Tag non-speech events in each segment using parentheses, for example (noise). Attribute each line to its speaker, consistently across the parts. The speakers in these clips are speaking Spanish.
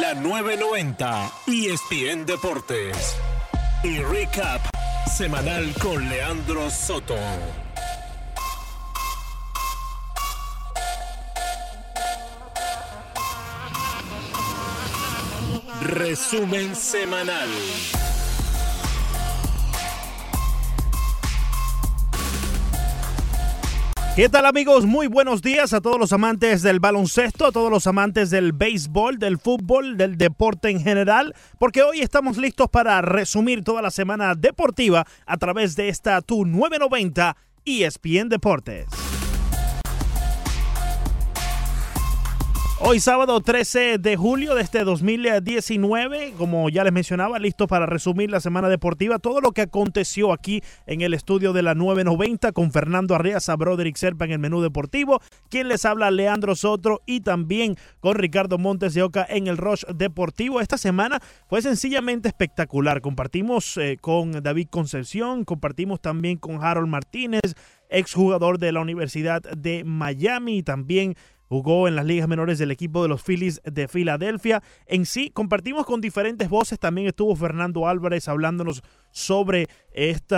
Speaker 1: la 990 ESPN Deportes. Y recap semanal con Leandro Soto. Resumen semanal.
Speaker 2: ¿Qué tal amigos? Muy buenos días a todos los amantes del baloncesto, a todos los amantes del béisbol, del fútbol, del deporte en general, porque hoy estamos listos para resumir toda la semana deportiva a través de esta Tu 990 ESPN Deportes. Hoy sábado 13 de julio de este 2019, como ya les mencionaba, listo para resumir la semana deportiva, todo lo que aconteció aquí en el estudio de la 990 con Fernando Arriaza, Broderick Serpa en el menú deportivo, quien les habla Leandro Sotro y también con Ricardo Montes de Oca en el Rush Deportivo. Esta semana fue sencillamente espectacular. Compartimos eh, con David Concepción, compartimos también con Harold Martínez, exjugador de la Universidad de Miami y también Jugó en las ligas menores del equipo de los Phillies de Filadelfia. En sí, compartimos con diferentes voces. También estuvo Fernando Álvarez hablándonos sobre este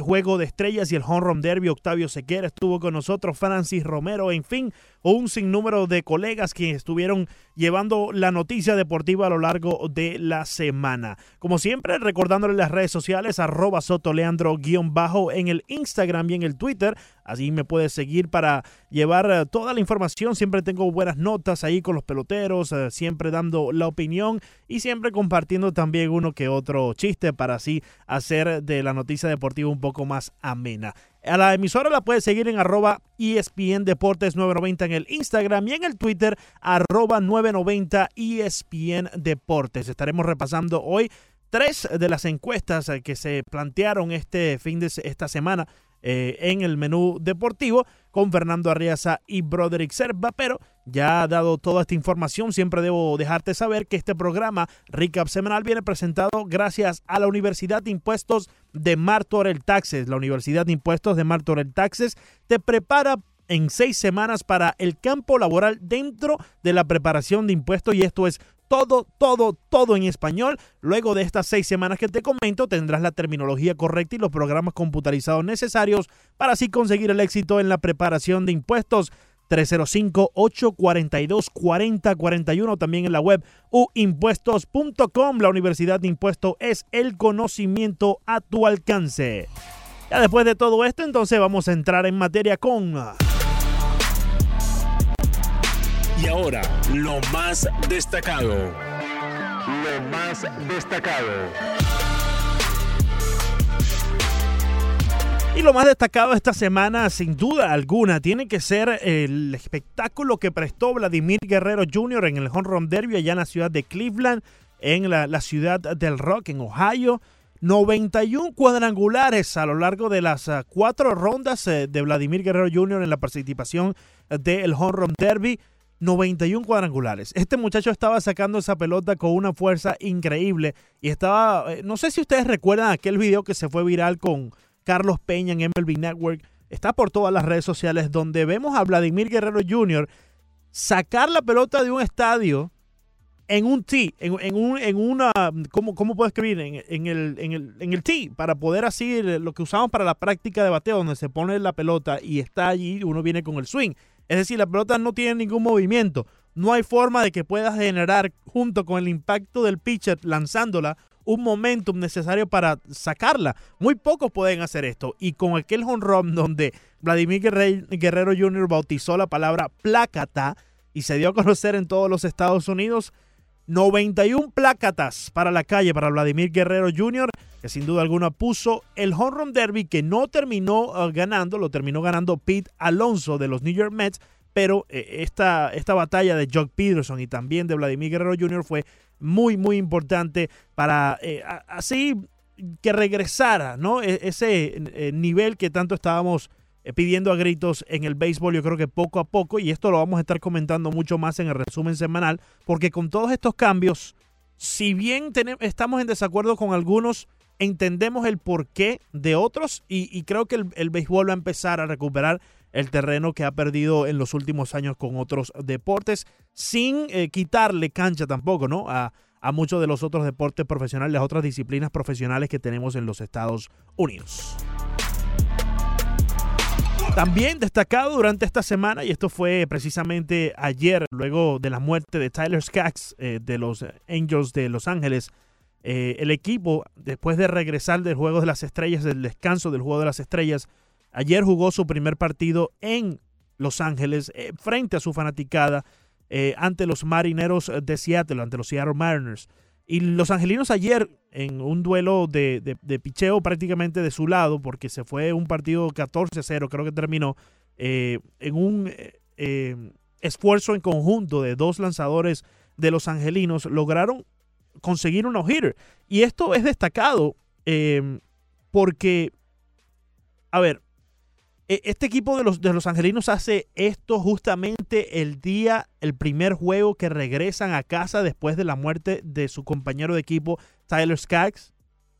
Speaker 2: juego de estrellas y el home run derby. Octavio Sequera estuvo con nosotros, Francis Romero, en fin, un sinnúmero de colegas que estuvieron llevando la noticia deportiva a lo largo de la semana. Como siempre, recordándole las redes sociales, arroba sotoleandro-bajo en el Instagram y en el Twitter. Así me puedes seguir para llevar eh, toda la información. Siempre tengo buenas notas ahí con los peloteros, eh, siempre dando la opinión y siempre compartiendo también uno que otro chiste para así hacer de la noticia deportiva un poco más amena. A la emisora la puedes seguir en arroba ESPN Deportes 990 en el Instagram y en el Twitter arroba 990 ESPN Deportes. Estaremos repasando hoy tres de las encuestas que se plantearon este fin de esta semana eh, en el menú deportivo con Fernando Arriaza y Broderick Serba, pero ya dado toda esta información, siempre debo dejarte saber que este programa Recap Semanal viene presentado gracias a la Universidad de Impuestos de Martorell Taxes. La Universidad de Impuestos de Martorell Taxes te prepara en seis semanas para el campo laboral dentro de la preparación de impuestos y esto es todo, todo, todo en español. Luego de estas seis semanas que te comento, tendrás la terminología correcta y los programas computarizados necesarios para así conseguir el éxito en la preparación de impuestos. 305-842-4041, también en la web uimpuestos.com. La Universidad de Impuestos es el conocimiento a tu alcance. Ya después de todo esto, entonces vamos a entrar en materia con...
Speaker 1: Y ahora, lo más destacado. Lo más destacado.
Speaker 2: Y lo más destacado esta semana, sin duda alguna, tiene que ser el espectáculo que prestó Vladimir Guerrero Jr. en el Home Run Derby allá en la ciudad de Cleveland, en la, ciudad del rock, en Ohio. 91 cuadrangulares a lo largo de las uh, cuatro rondas uh, de Vladimir Guerrero Jr. en la participación del Home Run Derby. 91 cuadrangulares. Este muchacho estaba sacando esa pelota con una fuerza increíble y estaba, eh, no sé si ustedes recuerdan aquel video que se fue viral con Carlos Peña en MLB Network, está por todas las redes sociales donde vemos a Vladimir Guerrero Jr. sacar la pelota de un estadio en un tee, en, un, en una, ¿cómo, puedo escribir? En, el, en, tee, para poder así, lo que usamos para la práctica de bateo, donde se pone la pelota y está allí, uno viene con el swing. Es decir, la pelota no tiene ningún movimiento. No hay forma de que puedas generar, junto con el impacto del pitcher lanzándola, un momentum necesario para sacarla. Muy pocos pueden hacer esto. Y con aquel home run donde Vladimir Guerrero Jr. bautizó la palabra plácata y se dio a conocer en todos los Estados Unidos, 91 plácatas para la calle para Vladimir Guerrero Jr., que sin duda alguna puso el home run derby que no terminó uh, ganando, lo terminó ganando Pete Alonso de los New York Mets, pero eh, esta, esta batalla de Jock Peterson y también de Vladimir Guerrero Jr. fue muy, muy importante para eh, así que regresara ¿no? E, ese eh, nivel que tanto estábamos pidiendo a gritos en el béisbol, yo creo que poco a poco, y esto lo vamos a estar comentando mucho más en el resumen semanal, porque con todos estos cambios, si bien estamos en desacuerdo con algunos, entendemos el porqué de otros y, creo que el, béisbol va a empezar a recuperar el terreno que ha perdido en los últimos años con otros deportes, sin eh, quitarle cancha tampoco, ¿no? A, a muchos de los otros deportes profesionales, las otras disciplinas profesionales que tenemos en los Estados Unidos. También destacado durante esta semana, y esto fue precisamente ayer, luego de la muerte de Tyler Skaggs eh, de los Angels de Los Ángeles, eh, el equipo, después de regresar del Juego de las Estrellas, del descanso del Juego de las Estrellas, ayer jugó su primer partido en Los Ángeles, eh, frente a su fanaticada, ante los Marineros de Seattle, ante los Seattle Mariners. Y los angelinos ayer, en un duelo de, de, picheo prácticamente de su lado, porque se fue un partido 14-0, creo que terminó, eh, en un eh, eh, esfuerzo en conjunto de dos lanzadores de los angelinos, lograron conseguir un no-hitter. Y esto es destacado porque, a ver, este equipo de los, de los angelinos hace esto justamente el día, el primer juego que regresan a casa después de la muerte de su compañero de equipo, Tyler Skaggs.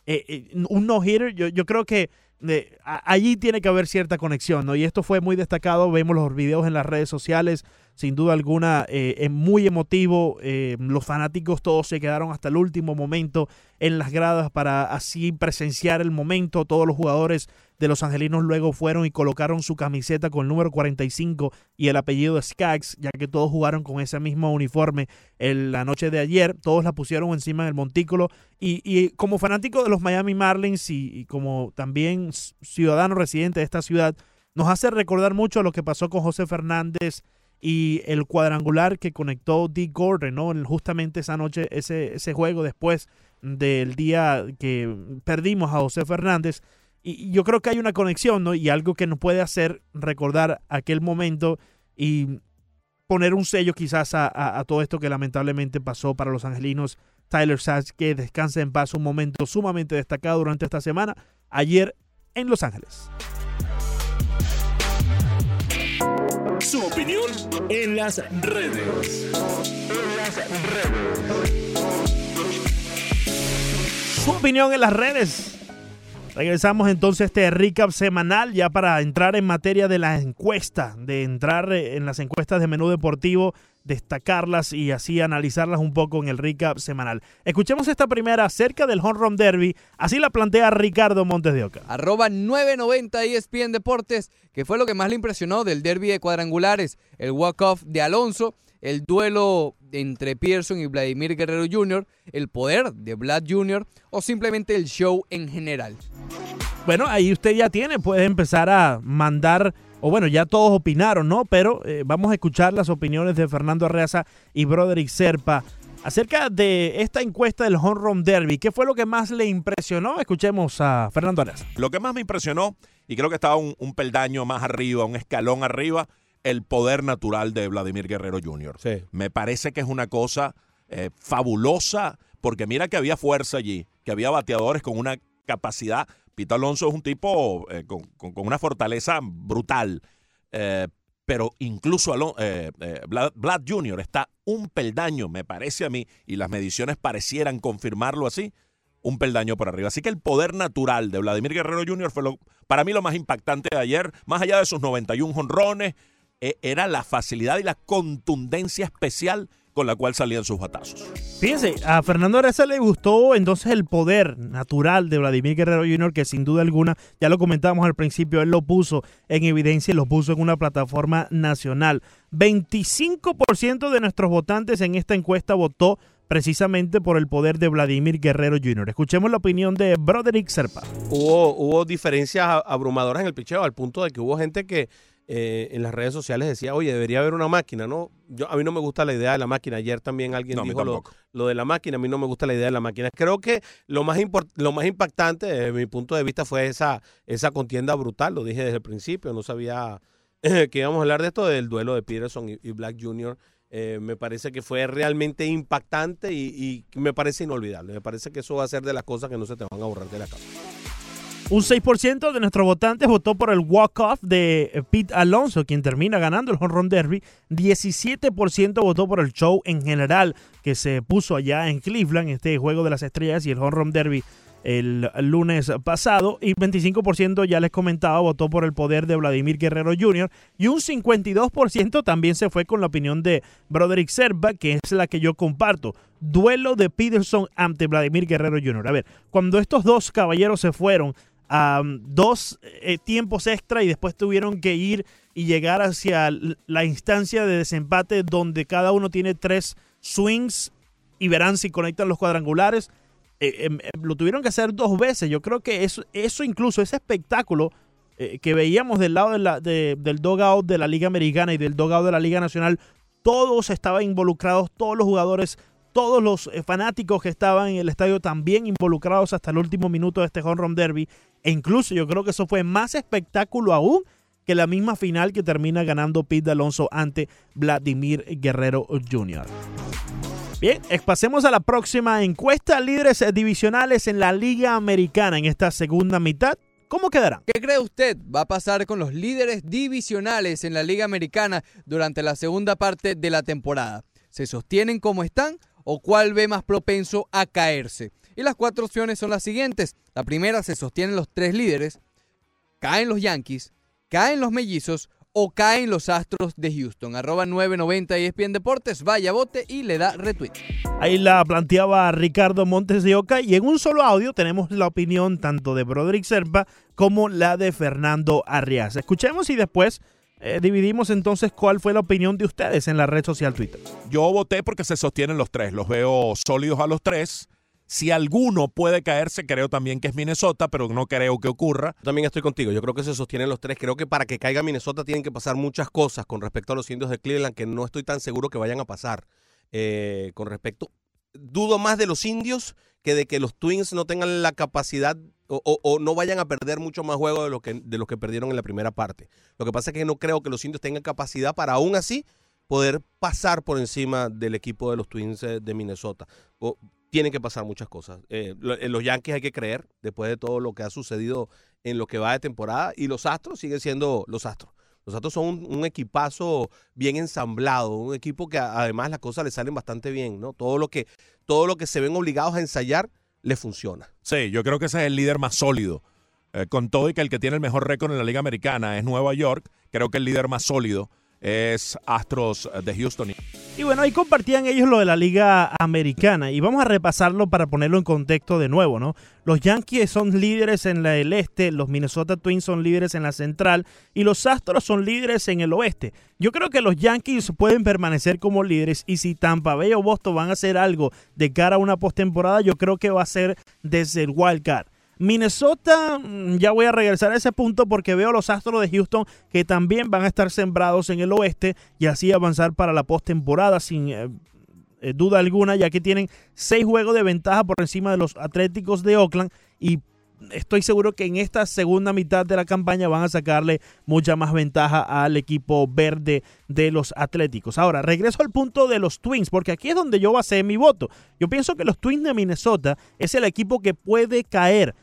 Speaker 2: Eh, eh, un no-hitter, yo, yo, creo que eh, allí tiene que haber cierta conexión, ¿no? Y esto fue muy destacado, vemos los videos en las redes sociales, sin duda alguna, es muy emotivo, los fanáticos todos se quedaron hasta el último momento en las gradas para así presenciar el momento, todos los jugadores de los angelinos luego fueron y colocaron su camiseta con el número 45 y el apellido de Skaggs, ya que todos jugaron con ese mismo uniforme en la noche de ayer. Todos la pusieron encima del montículo. Y, como fanático de los Miami Marlins y, como también ciudadano residente de esta ciudad, nos hace recordar mucho lo que pasó con José Fernández y el cuadrangular que conectó Dick Gordon, ¿no? Justamente esa noche, ese, ese juego después del día que perdimos a José Fernández. Y yo creo que hay una conexión, ¿no? Y algo que nos puede hacer recordar aquel momento y poner un sello quizás a, todo esto que lamentablemente pasó para los angelinos. Tyler Sachs, que descanse en paz, un momento sumamente destacado durante esta semana, ayer en Los Ángeles.
Speaker 1: Su opinión en las redes. En las redes.
Speaker 2: Su opinión en las redes. Regresamos entonces a este recap semanal ya para entrar en materia de la encuesta, de entrar en las encuestas de menú deportivo, destacarlas y así analizarlas un poco en el recap semanal. Escuchemos esta primera acerca del Home Run Derby, así la plantea Ricardo Montes de Oca.
Speaker 3: Arroba 990 ESPN Deportes, que fue lo que más le impresionó del derby de cuadrangulares, el walk-off de Alonso el duelo entre Pearson y Vladimir Guerrero Jr., el poder de Vlad Jr. o simplemente el show en general.
Speaker 2: Bueno, ahí usted ya tiene, puede empezar a mandar, o bueno, ya todos opinaron, ¿no? Pero eh, vamos a escuchar las opiniones de Fernando Arreaza y Broderick Serpa acerca de esta encuesta del Home Run Derby. ¿Qué fue lo que más le impresionó? Escuchemos a Fernando Arreaza.
Speaker 4: Lo que más me impresionó, y creo que estaba un, un peldaño más arriba, un escalón arriba, el poder natural de Vladimir Guerrero Jr. Me parece que es una cosa eh, fabulosa, porque mira que había fuerza allí, que había bateadores con una capacidad. Pito Alonso es un tipo eh, con, una fortaleza brutal. Eh, pero incluso Vlad, Vlad, Jr. está un peldaño, me parece a mí, y las mediciones parecieran confirmarlo así, un peldaño por arriba. Así que el poder natural de Vladimir Guerrero Jr. fue lo, para mí lo más impactante de ayer, más allá de sus 91 jonrones, era la facilidad y la contundencia especial con la cual salían sus batazos.
Speaker 2: Fíjense, a Fernando Areza le gustó entonces el poder natural de Vladimir Guerrero Jr., que sin duda alguna, ya lo comentábamos al principio, él lo puso en evidencia y lo puso en una plataforma nacional. 25% de nuestros votantes en esta encuesta votó precisamente por el poder de Vladimir Guerrero Jr. Escuchemos la opinión de Broderick Serpa.
Speaker 5: Hubo, hubo diferencias abrumadoras en el picheo al punto de que hubo gente que eh, en las redes sociales decía, oye, debería haber una máquina, ¿no? Yo, a mí no me gusta la idea de la máquina. Ayer también alguien dijo lo, de la máquina, a mí no me gusta la idea de la máquina. Creo que lo más, lo más impactante desde mi punto de vista fue esa, esa contienda brutal, lo dije desde el principio, no sabía (clears throat) que íbamos a hablar de esto, del duelo de Peterson y, Black Jr. Eh, me parece que fue realmente impactante y, y me parece inolvidable. Me parece que eso va a ser de las cosas que no se te van a borrar de la cabeza.
Speaker 2: Un 6% de nuestros votantes votó por el walk-off de Pete Alonso, quien termina ganando el Home Run Derby. 17% votó por el show en general que se puso allá en Cleveland, este juego de las estrellas y el Home Run Derby el lunes pasado y 25% ya les comentaba votó por el poder de Vladimir Guerrero Jr. y un 52% también se fue con la opinión de Broderick Serba, que es la que yo comparto. Duelo de Peterson ante Vladimir Guerrero Jr. A ver, cuando estos dos caballeros se fueron dos eh, tiempos extra y después tuvieron que ir y llegar hacia la instancia de desempate donde cada uno tiene tres swings y verán si conectan los cuadrangulares eh, em, em, lo tuvieron que hacer dos veces. Yo creo que eso, eso incluso, ese espectáculo eh, que veíamos del lado de la, del dogout de la Liga Americana y del dogout de la Liga Nacional, todos estaban involucrados, todos los jugadores, todos los eh, fanáticos que estaban en el estadio también involucrados hasta el último minuto de este Home Run Derby. E incluso yo creo que eso fue más espectáculo aún que la misma final que termina ganando Pete Alonso ante Vladimir Guerrero Jr. Bien, pasemos a la próxima encuesta. Líderes divisionales en la Liga Americana en esta segunda mitad. ¿Cómo quedarán?
Speaker 3: ¿Qué cree usted va a pasar con los líderes divisionales en la Liga Americana durante la segunda parte de la temporada? ¿Se sostienen como están o cuál ve más propenso a caerse? Y las cuatro opciones son las siguientes. La primera, se sostienen los tres líderes, caen los Yankees, caen los Mellizos o caen los Astros de Houston. Arroba 990 ESPN Deportes, vaya bote y le da retweet.
Speaker 2: Ahí la planteaba Ricardo Montes de Oca y en un solo audio tenemos la opinión tanto de Broderick Serpa como la de Fernando Arrias. Escuchemos y después eh, dividimos entonces cuál fue la opinión de ustedes en la red social Twitter.
Speaker 4: Yo voté porque se sostienen los tres, los veo sólidos a los tres. Si alguno puede caerse, creo también que es Minnesota, pero no creo que ocurra.
Speaker 5: También estoy contigo. Yo creo que se sostienen los tres. Creo que para que caiga Minnesota tienen que pasar muchas cosas con respecto a los indios de Cleveland que no estoy tan seguro que vayan a pasar. Eh, con respecto, dudo más de los indios que de que los Twins no tengan la capacidad o, no vayan a perder mucho más juego de lo, que, de los que perdieron en la primera parte. Lo que pasa es que no creo que los indios tengan capacidad para aún así poder pasar por encima del equipo de los Twins eh, de Minnesota tienen que pasar muchas cosas. Eh, en los Yankees hay que creer, después de todo lo que ha sucedido en lo que va de temporada, y los Astros siguen siendo los Astros. Los Astros son un, equipazo bien ensamblado, un equipo que además las cosas le salen bastante bien, ¿no? Todo lo que, todo lo que se ven obligados a ensayar le funciona.
Speaker 4: Sí, yo creo que ese es el líder más sólido. Eh, con todo y que el que tiene el mejor récord en la Liga Americana es Nueva York, creo que el líder más sólido es Astros de Houston.
Speaker 2: Y bueno, ahí compartían ellos lo de la Liga Americana y vamos a repasarlo para ponerlo en contexto de nuevo, ¿no? Los Yankees son líderes en el este, los Minnesota Twins son líderes en la central y los Astros son líderes en el oeste. Yo creo que los Yankees pueden permanecer como líderes y si Tampa Bay o Boston van a hacer algo de cara a una postemporada, yo creo que va a ser desde el wild card. Minnesota, mm, ya voy a regresar a ese punto porque veo los Astros de Houston que también van a estar sembrados en el oeste y así avanzar para la postemporada sin eh, eh, duda alguna, ya que tienen seis juegos de ventaja por encima de los Atléticos de Oakland y estoy seguro que en esta segunda mitad de la campaña van a sacarle mucha más ventaja al equipo verde de los Atléticos. Ahora, regreso al punto de los Twins, porque aquí es donde yo basé mi voto. Yo pienso que los Twins de Minnesota es el equipo que puede caer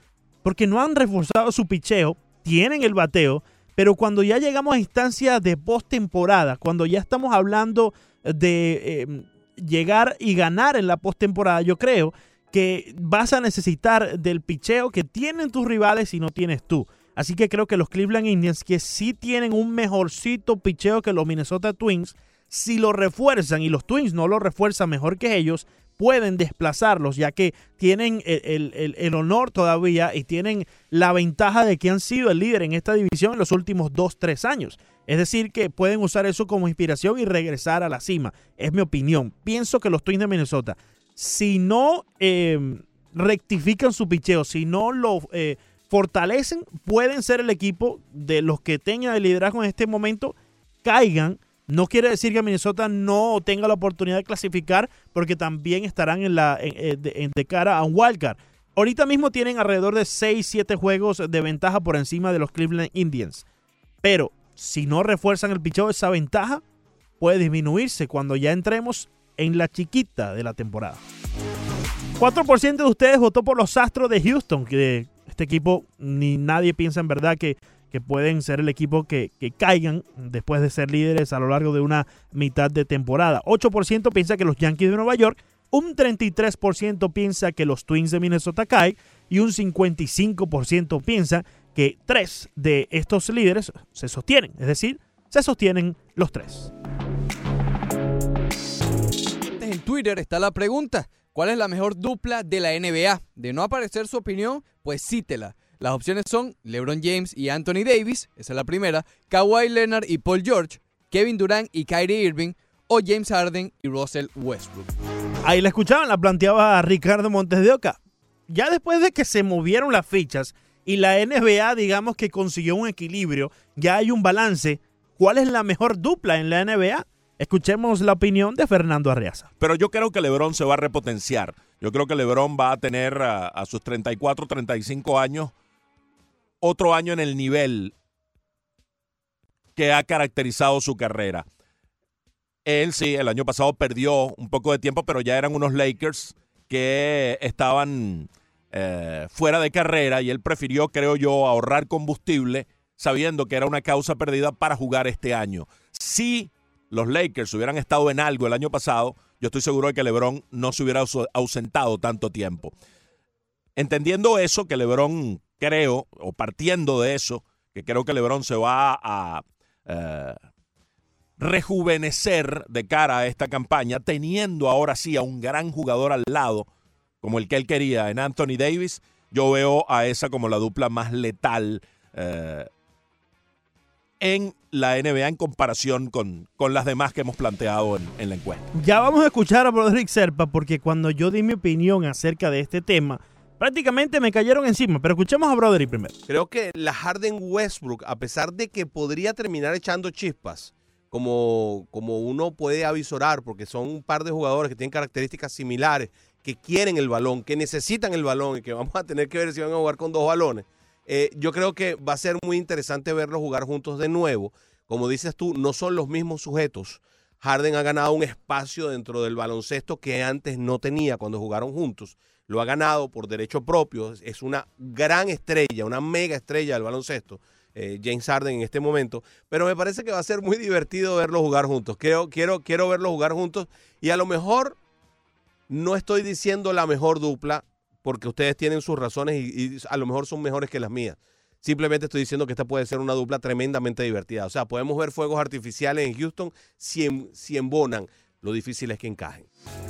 Speaker 2: porque no han reforzado su picheo, tienen el bateo, pero cuando ya llegamos a instancias de postemporada, cuando ya estamos hablando de em, llegar y ganar en la postemporada, yo creo que vas a necesitar del picheo que tienen tus rivales y no tienes tú. Así que creo que los Cleveland Indians, que sí tienen un mejorcito picheo que los Minnesota Twins, si lo refuerzan y los Twins no lo refuerzan mejor que ellos, pueden desplazarlos, ya que tienen el, honor todavía y tienen la ventaja de que han sido el líder en esta división en los últimos 2-3 años. Es decir, que pueden usar eso como inspiración y regresar a la cima. Es mi opinión. Pienso que los Twins de Minnesota, si no eh, rectifican su picheo, si no lo eh, fortalecen, pueden ser el equipo de los que tengan el liderazgo en este momento, caigan no quiere decir que Minnesota no tenga la oportunidad de clasificar porque también estarán en la de cara a un wildcard. Ahorita mismo tienen alrededor de 6-7 juegos de ventaja por encima de los Cleveland Indians. Pero si no refuerzan el picheo, esa ventaja puede disminuirse cuando ya entremos en la chiquita de la temporada. 4% de ustedes votó por los Astros de Houston, que este equipo ni nadie piensa en verdad que que pueden ser el equipo que, caigan después de ser líderes a lo largo de una mitad de temporada. 8% piensa que los Yankees de Nueva York, un 33% piensa que los Twins de Minnesota caen y un 55% piensa que tres de estos líderes se sostienen, es decir, se sostienen los tres.
Speaker 3: En Twitter está la pregunta, ¿cuál es la mejor dupla de la NBA? De no aparecer su opinión, pues cítela. Las opciones son LeBron James y Anthony Davis, esa es la primera, Kawhi Leonard y Paul George, Kevin Durant y Kyrie Irving, o James Harden y Russell Westbrook.
Speaker 2: Ahí la escuchaban, la planteaba Ricardo Montes de Oca. Ya después de que se movieron las fichas y la NBA, digamos que consiguió un equilibrio, ya hay un balance. ¿Cuál es la mejor dupla en la NBA? Escuchemos la opinión de Fernando Arreaza.
Speaker 4: Pero yo creo que LeBron se va a repotenciar. Yo creo que LeBron va a tener a, a sus 34, 35 años otro año en el nivel que ha caracterizado su carrera. Él sí, el año pasado perdió un poco de tiempo, pero ya eran unos Lakers que estaban eh, fuera de carrera y él prefirió, creo yo, ahorrar combustible sabiendo que era una causa perdida para jugar este año. Si los Lakers hubieran estado en algo el año pasado, yo estoy seguro de que LeBron no se hubiera ausentado tanto tiempo. Entendiendo eso, que LeBron creo, o partiendo de eso, que creo que LeBron se va a eh, rejuvenecer de cara a esta campaña, teniendo ahora sí a un gran jugador al lado, como el que él quería en Anthony Davis, yo veo a esa como la dupla más letal eh, en la NBA en comparación con, con, las demás que hemos planteado en, en, la encuesta.
Speaker 2: Ya vamos a escuchar a Broderick Serpa porque cuando yo di mi opinión acerca de este tema, prácticamente me cayeron encima. Pero escuchemos a Broderick primero.
Speaker 5: Creo que la Harden Westbrook, a pesar de que podría terminar echando chispas, como, como uno puede avisorar, porque son un par de jugadores que tienen características similares, que quieren el balón, que necesitan el balón y que vamos a tener que ver si van a jugar con dos balones. Eh, yo creo que va a ser muy interesante verlos jugar juntos de nuevo. Como dices tú, no son los mismos sujetos. Harden ha ganado un espacio dentro del baloncesto que antes no tenía cuando jugaron juntos. Lo ha ganado por derecho propio. Es una gran estrella, una mega estrella del baloncesto. Eh, James Harden en este momento, pero me parece que va a ser muy divertido verlos jugar juntos. Quiero, quiero, quiero verlos jugar juntos y a lo mejor no estoy diciendo la mejor dupla porque ustedes tienen sus razones y, a lo mejor son mejores que las mías. Simplemente estoy diciendo que esta puede ser una dupla tremendamente divertida. O sea, podemos ver fuegos artificiales en Houston si, si embonan. Lo difícil es que encajen.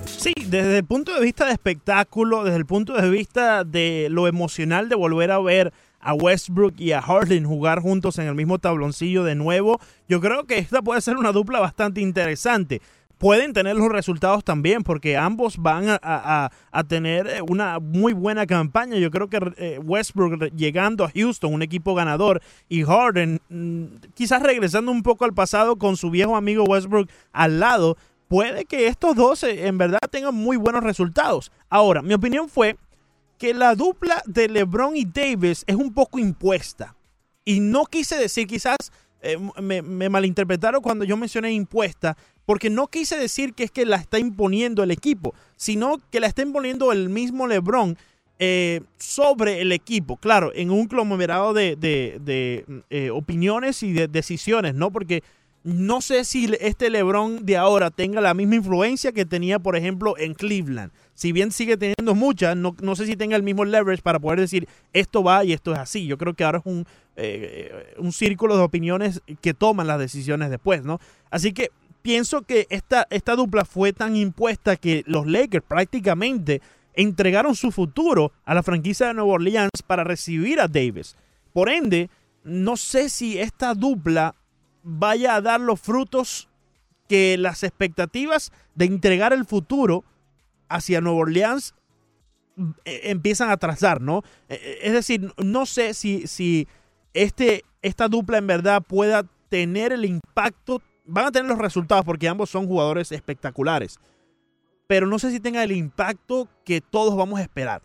Speaker 2: Sí, desde el punto de vista de espectáculo, desde el punto de vista de lo emocional de volver a ver a Westbrook y a Harden jugar juntos en el mismo tabloncillo de nuevo. Yo creo que esta puede ser una dupla bastante interesante. Pueden tener los resultados también porque ambos van a, tener eh, una muy buena campaña. Yo creo que eh, Westbrook llegando a Houston, un equipo ganador, y Harden mm, quizás regresando un poco al pasado con su viejo amigo Westbrook al lado, puede que estos dos eh, en verdad tengan muy buenos resultados. Ahora, mi opinión fue que la dupla de LeBron y Davis es un poco impuesta. Y no quise decir, quizás eh, me, malinterpretaron cuando yo mencioné impuesta, porque no quise decir que es que la está imponiendo el equipo, sino que la está imponiendo el mismo LeBron eh, sobre el equipo. Claro, en un conglomerado de, de, opiniones y de decisiones, ¿no? Porque no sé si este LeBron de ahora tenga la misma influencia que tenía, por ejemplo, en Cleveland si bien sigue teniendo muchas, no, sé si tenga el mismo leverage para poder decir esto va y esto es así. Yo creo que ahora es un, eh, un círculo de opiniones que toman las decisiones después, ¿no? Así que pienso que esta, esta dupla fue tan impuesta que los Lakers prácticamente entregaron su futuro a la franquicia de Nueva Orleans para recibir a Davis. Por ende, no sé si esta dupla vaya a dar los frutos que las expectativas de entregar el futuro hacia Nueva Orleans eh, empiezan a trazar, ¿no? Eh, eh, es decir, no sé si, si este, esta dupla en verdad pueda tener el impacto, van a tener los resultados porque ambos son jugadores espectaculares, pero no sé si tenga el impacto que todos vamos a esperar.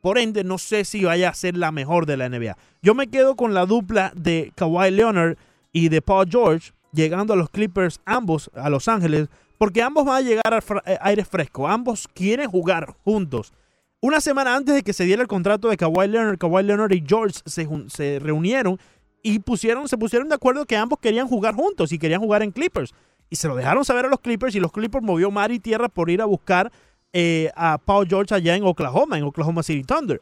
Speaker 2: Por ende, no sé si vaya a ser la mejor de la NBA. Yo me quedo con la dupla de Kawhi Leonard y de Paul George, llegando a los Clippers, ambos a Los Ángeles, porque ambos van a llegar a eh, aire fresco, ambos quieren jugar juntos. Una semana antes de que se diera el contrato de Kawhi Leonard, Kawhi Leonard y George se, se reunieron y pusieron, se pusieron de acuerdo que ambos querían jugar juntos y querían jugar en Clippers. Y se lo dejaron saber a los Clippers y los Clippers movió mar y tierra por ir a buscar eh, a Paul George allá en Oklahoma, en Oklahoma City Thunder.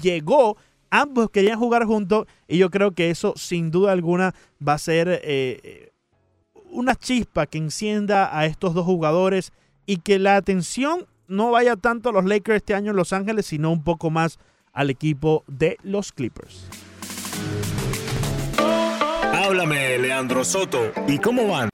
Speaker 2: llegó. Ambos querían jugar juntos y yo creo que eso sin duda alguna va a ser eh, una chispa que encienda a estos dos jugadores y que la atención no vaya tanto a los Lakers este año en Los Ángeles, sino un poco más al equipo de los Clippers.
Speaker 1: Háblame, Leandro Soto. ¿Y cómo van?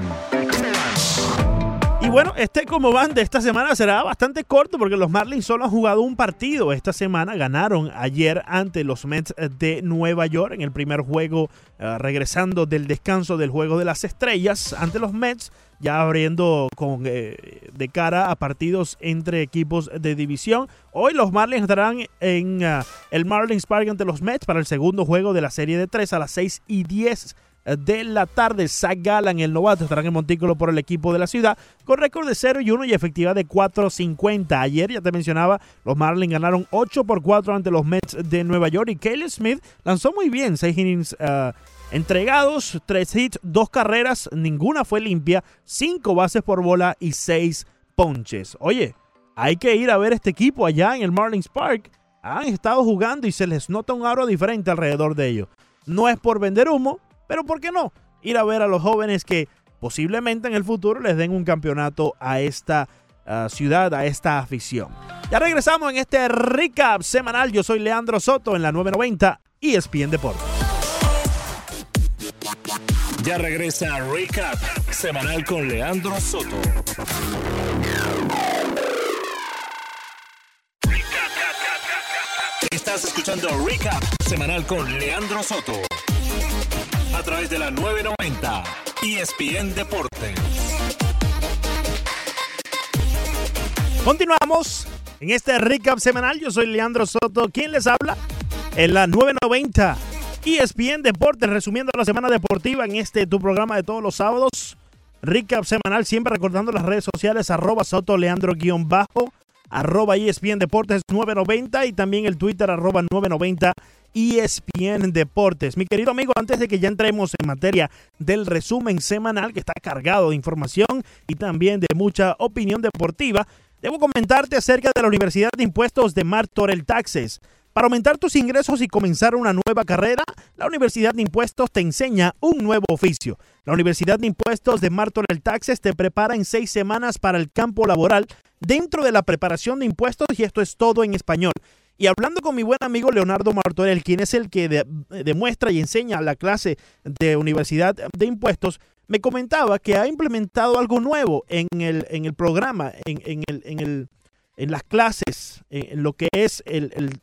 Speaker 2: Y bueno, este como van de esta semana será bastante corto porque los Marlins solo han jugado un partido esta semana. Ganaron ayer ante los Mets de Nueva York en el primer juego, eh, regresando del descanso del juego de las estrellas ante los Mets, ya abriendo con, eh, de cara a partidos entre equipos de división. Hoy los Marlins estarán en eh, el Marlins Park ante los Mets para el segundo juego de la serie de tres a las 6 y 10 de la tarde. Zach Gallan, el novato, estará en montículo por el equipo de la ciudad con récord de 0 y 1 y efectividad de 4.50. Ayer, ya te mencionaba, los Marlins ganaron 8 por 4 ante los Mets de Nueva York y Caleb Smith lanzó muy bien 6 innings uh, entregados, 3 hits, 2 carreras, ninguna fue limpia, 5 bases por bola y 6 ponches. Oye, hay que ir a ver este equipo allá en el Marlins Park. Han estado jugando y se les nota un aro diferente alrededor de ellos. No es por vender humo, pero ¿por qué no? Ir a ver a los jóvenes que posiblemente en el futuro les den un campeonato a esta uh, ciudad, a esta afición. Ya regresamos en este recap semanal. Yo soy Leandro Soto en la 990 y ESPN Deportes.
Speaker 1: Ya regresa Recap semanal con Leandro Soto. Estás escuchando Recap semanal con Leandro Soto a través de la 990 ESPN Deportes.
Speaker 2: Continuamos en este recap semanal. Yo soy Leandro Soto. ¿Quién les habla? En la 990 ESPN Deportes, resumiendo la semana deportiva en este tu programa de todos los sábados. Recap semanal, siempre recordando las redes sociales, arroba Soto Leandro guion bajo, arroba ESPN Deportes 990 y también el Twitter arroba 990 ESPN Deportes. Mi querido amigo, antes de que ya entremos en materia del resumen semanal que está cargado de información y también de mucha opinión deportiva, debo comentarte acerca de la Universidad de Impuestos de Martorell Taxes. Para aumentar tus ingresos y comenzar una nueva carrera, la Universidad de Impuestos te enseña un nuevo oficio. La Universidad de Impuestos de Martorell Taxes te prepara en seis semanas para el campo laboral dentro de la preparación de impuestos y esto es todo en español. Y hablando con mi buen amigo Leonardo Martorell, quien es el que demuestra y enseña la clase de Universidad de Impuestos, me comentaba que ha implementado algo nuevo en el, en el programa, en, el, en, el, en las clases, en lo que es el,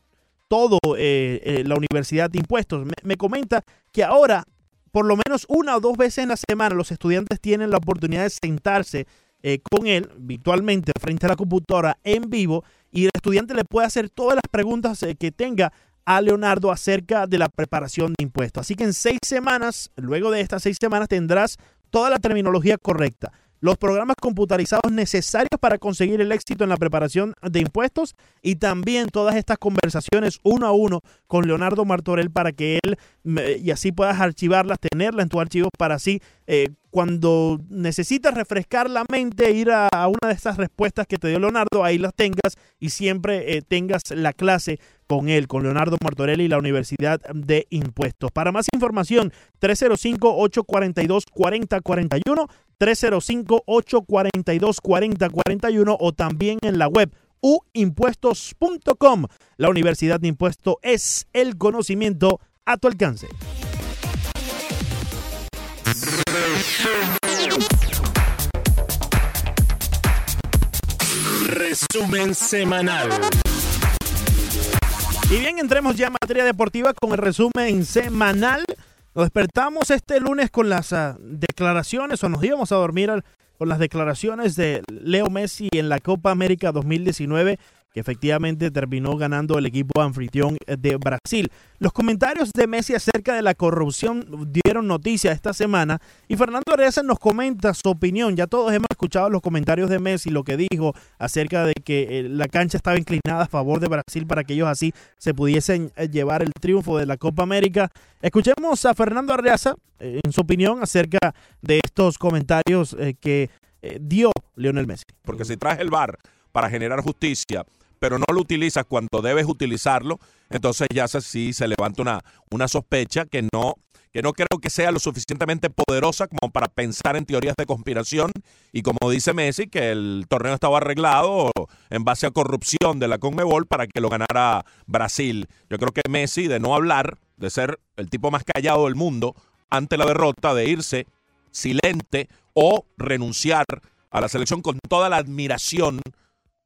Speaker 2: todo eh, eh, la Universidad de Impuestos. Me, comenta que ahora, por lo menos una o dos veces en la semana, los estudiantes tienen la oportunidad de sentarse eh, con él virtualmente frente a la computadora en vivo y el estudiante le puede hacer todas las preguntas eh, que tenga a Leonardo acerca de la preparación de impuestos. Así que en seis semanas, luego de estas seis semanas, tendrás toda la terminología correcta los programas computarizados necesarios para conseguir el éxito en la preparación de impuestos y también todas estas conversaciones uno a uno con Leonardo Martorell para que él y así puedas archivarlas, tenerlas en tu archivo para así eh, cuando necesitas refrescar la mente, ir a, una de estas respuestas que te dio Leonardo, ahí las tengas y siempre eh, tengas la clase con él, con Leonardo Martorelli y la Universidad de Impuestos. Para más información, 305-842-4041, 305-842-4041 o también en la web uimpuestos.com. La Universidad de Impuestos es el conocimiento a tu alcance.
Speaker 1: Resumen semanal.
Speaker 2: Y bien, entremos ya en materia deportiva con el resumen semanal. Nos despertamos este lunes con las uh, declaraciones, o nos íbamos a dormir con las declaraciones de Leo Messi en la Copa América 2019 que efectivamente terminó ganando el equipo anfitrión de Brasil. Los comentarios de Messi acerca de la corrupción dieron noticia esta semana y Fernando Areza nos comenta su opinión. Ya todos hemos escuchado los comentarios de Messi, lo que dijo acerca de que eh, la cancha estaba inclinada a favor de Brasil para que ellos así se pudiesen eh, llevar el triunfo de la Copa América. Escuchemos a Fernando Arreaza eh, en su opinión acerca de estos comentarios que dio Lionel Messi.
Speaker 4: Porque si traje el VAR para generar justicia, pero no lo utilizas cuando debes utilizarlo, entonces ya sí se levanta una, una sospecha que no que no creo que sea lo suficientemente poderosa como para pensar en teorías de conspiración y como dice Messi, que el torneo estaba arreglado en base a corrupción de la Conmebol para que lo ganara Brasil. Yo creo que Messi, de no hablar, de ser el tipo más callado del mundo ante la derrota, de irse silente o renunciar a la selección con toda la admiración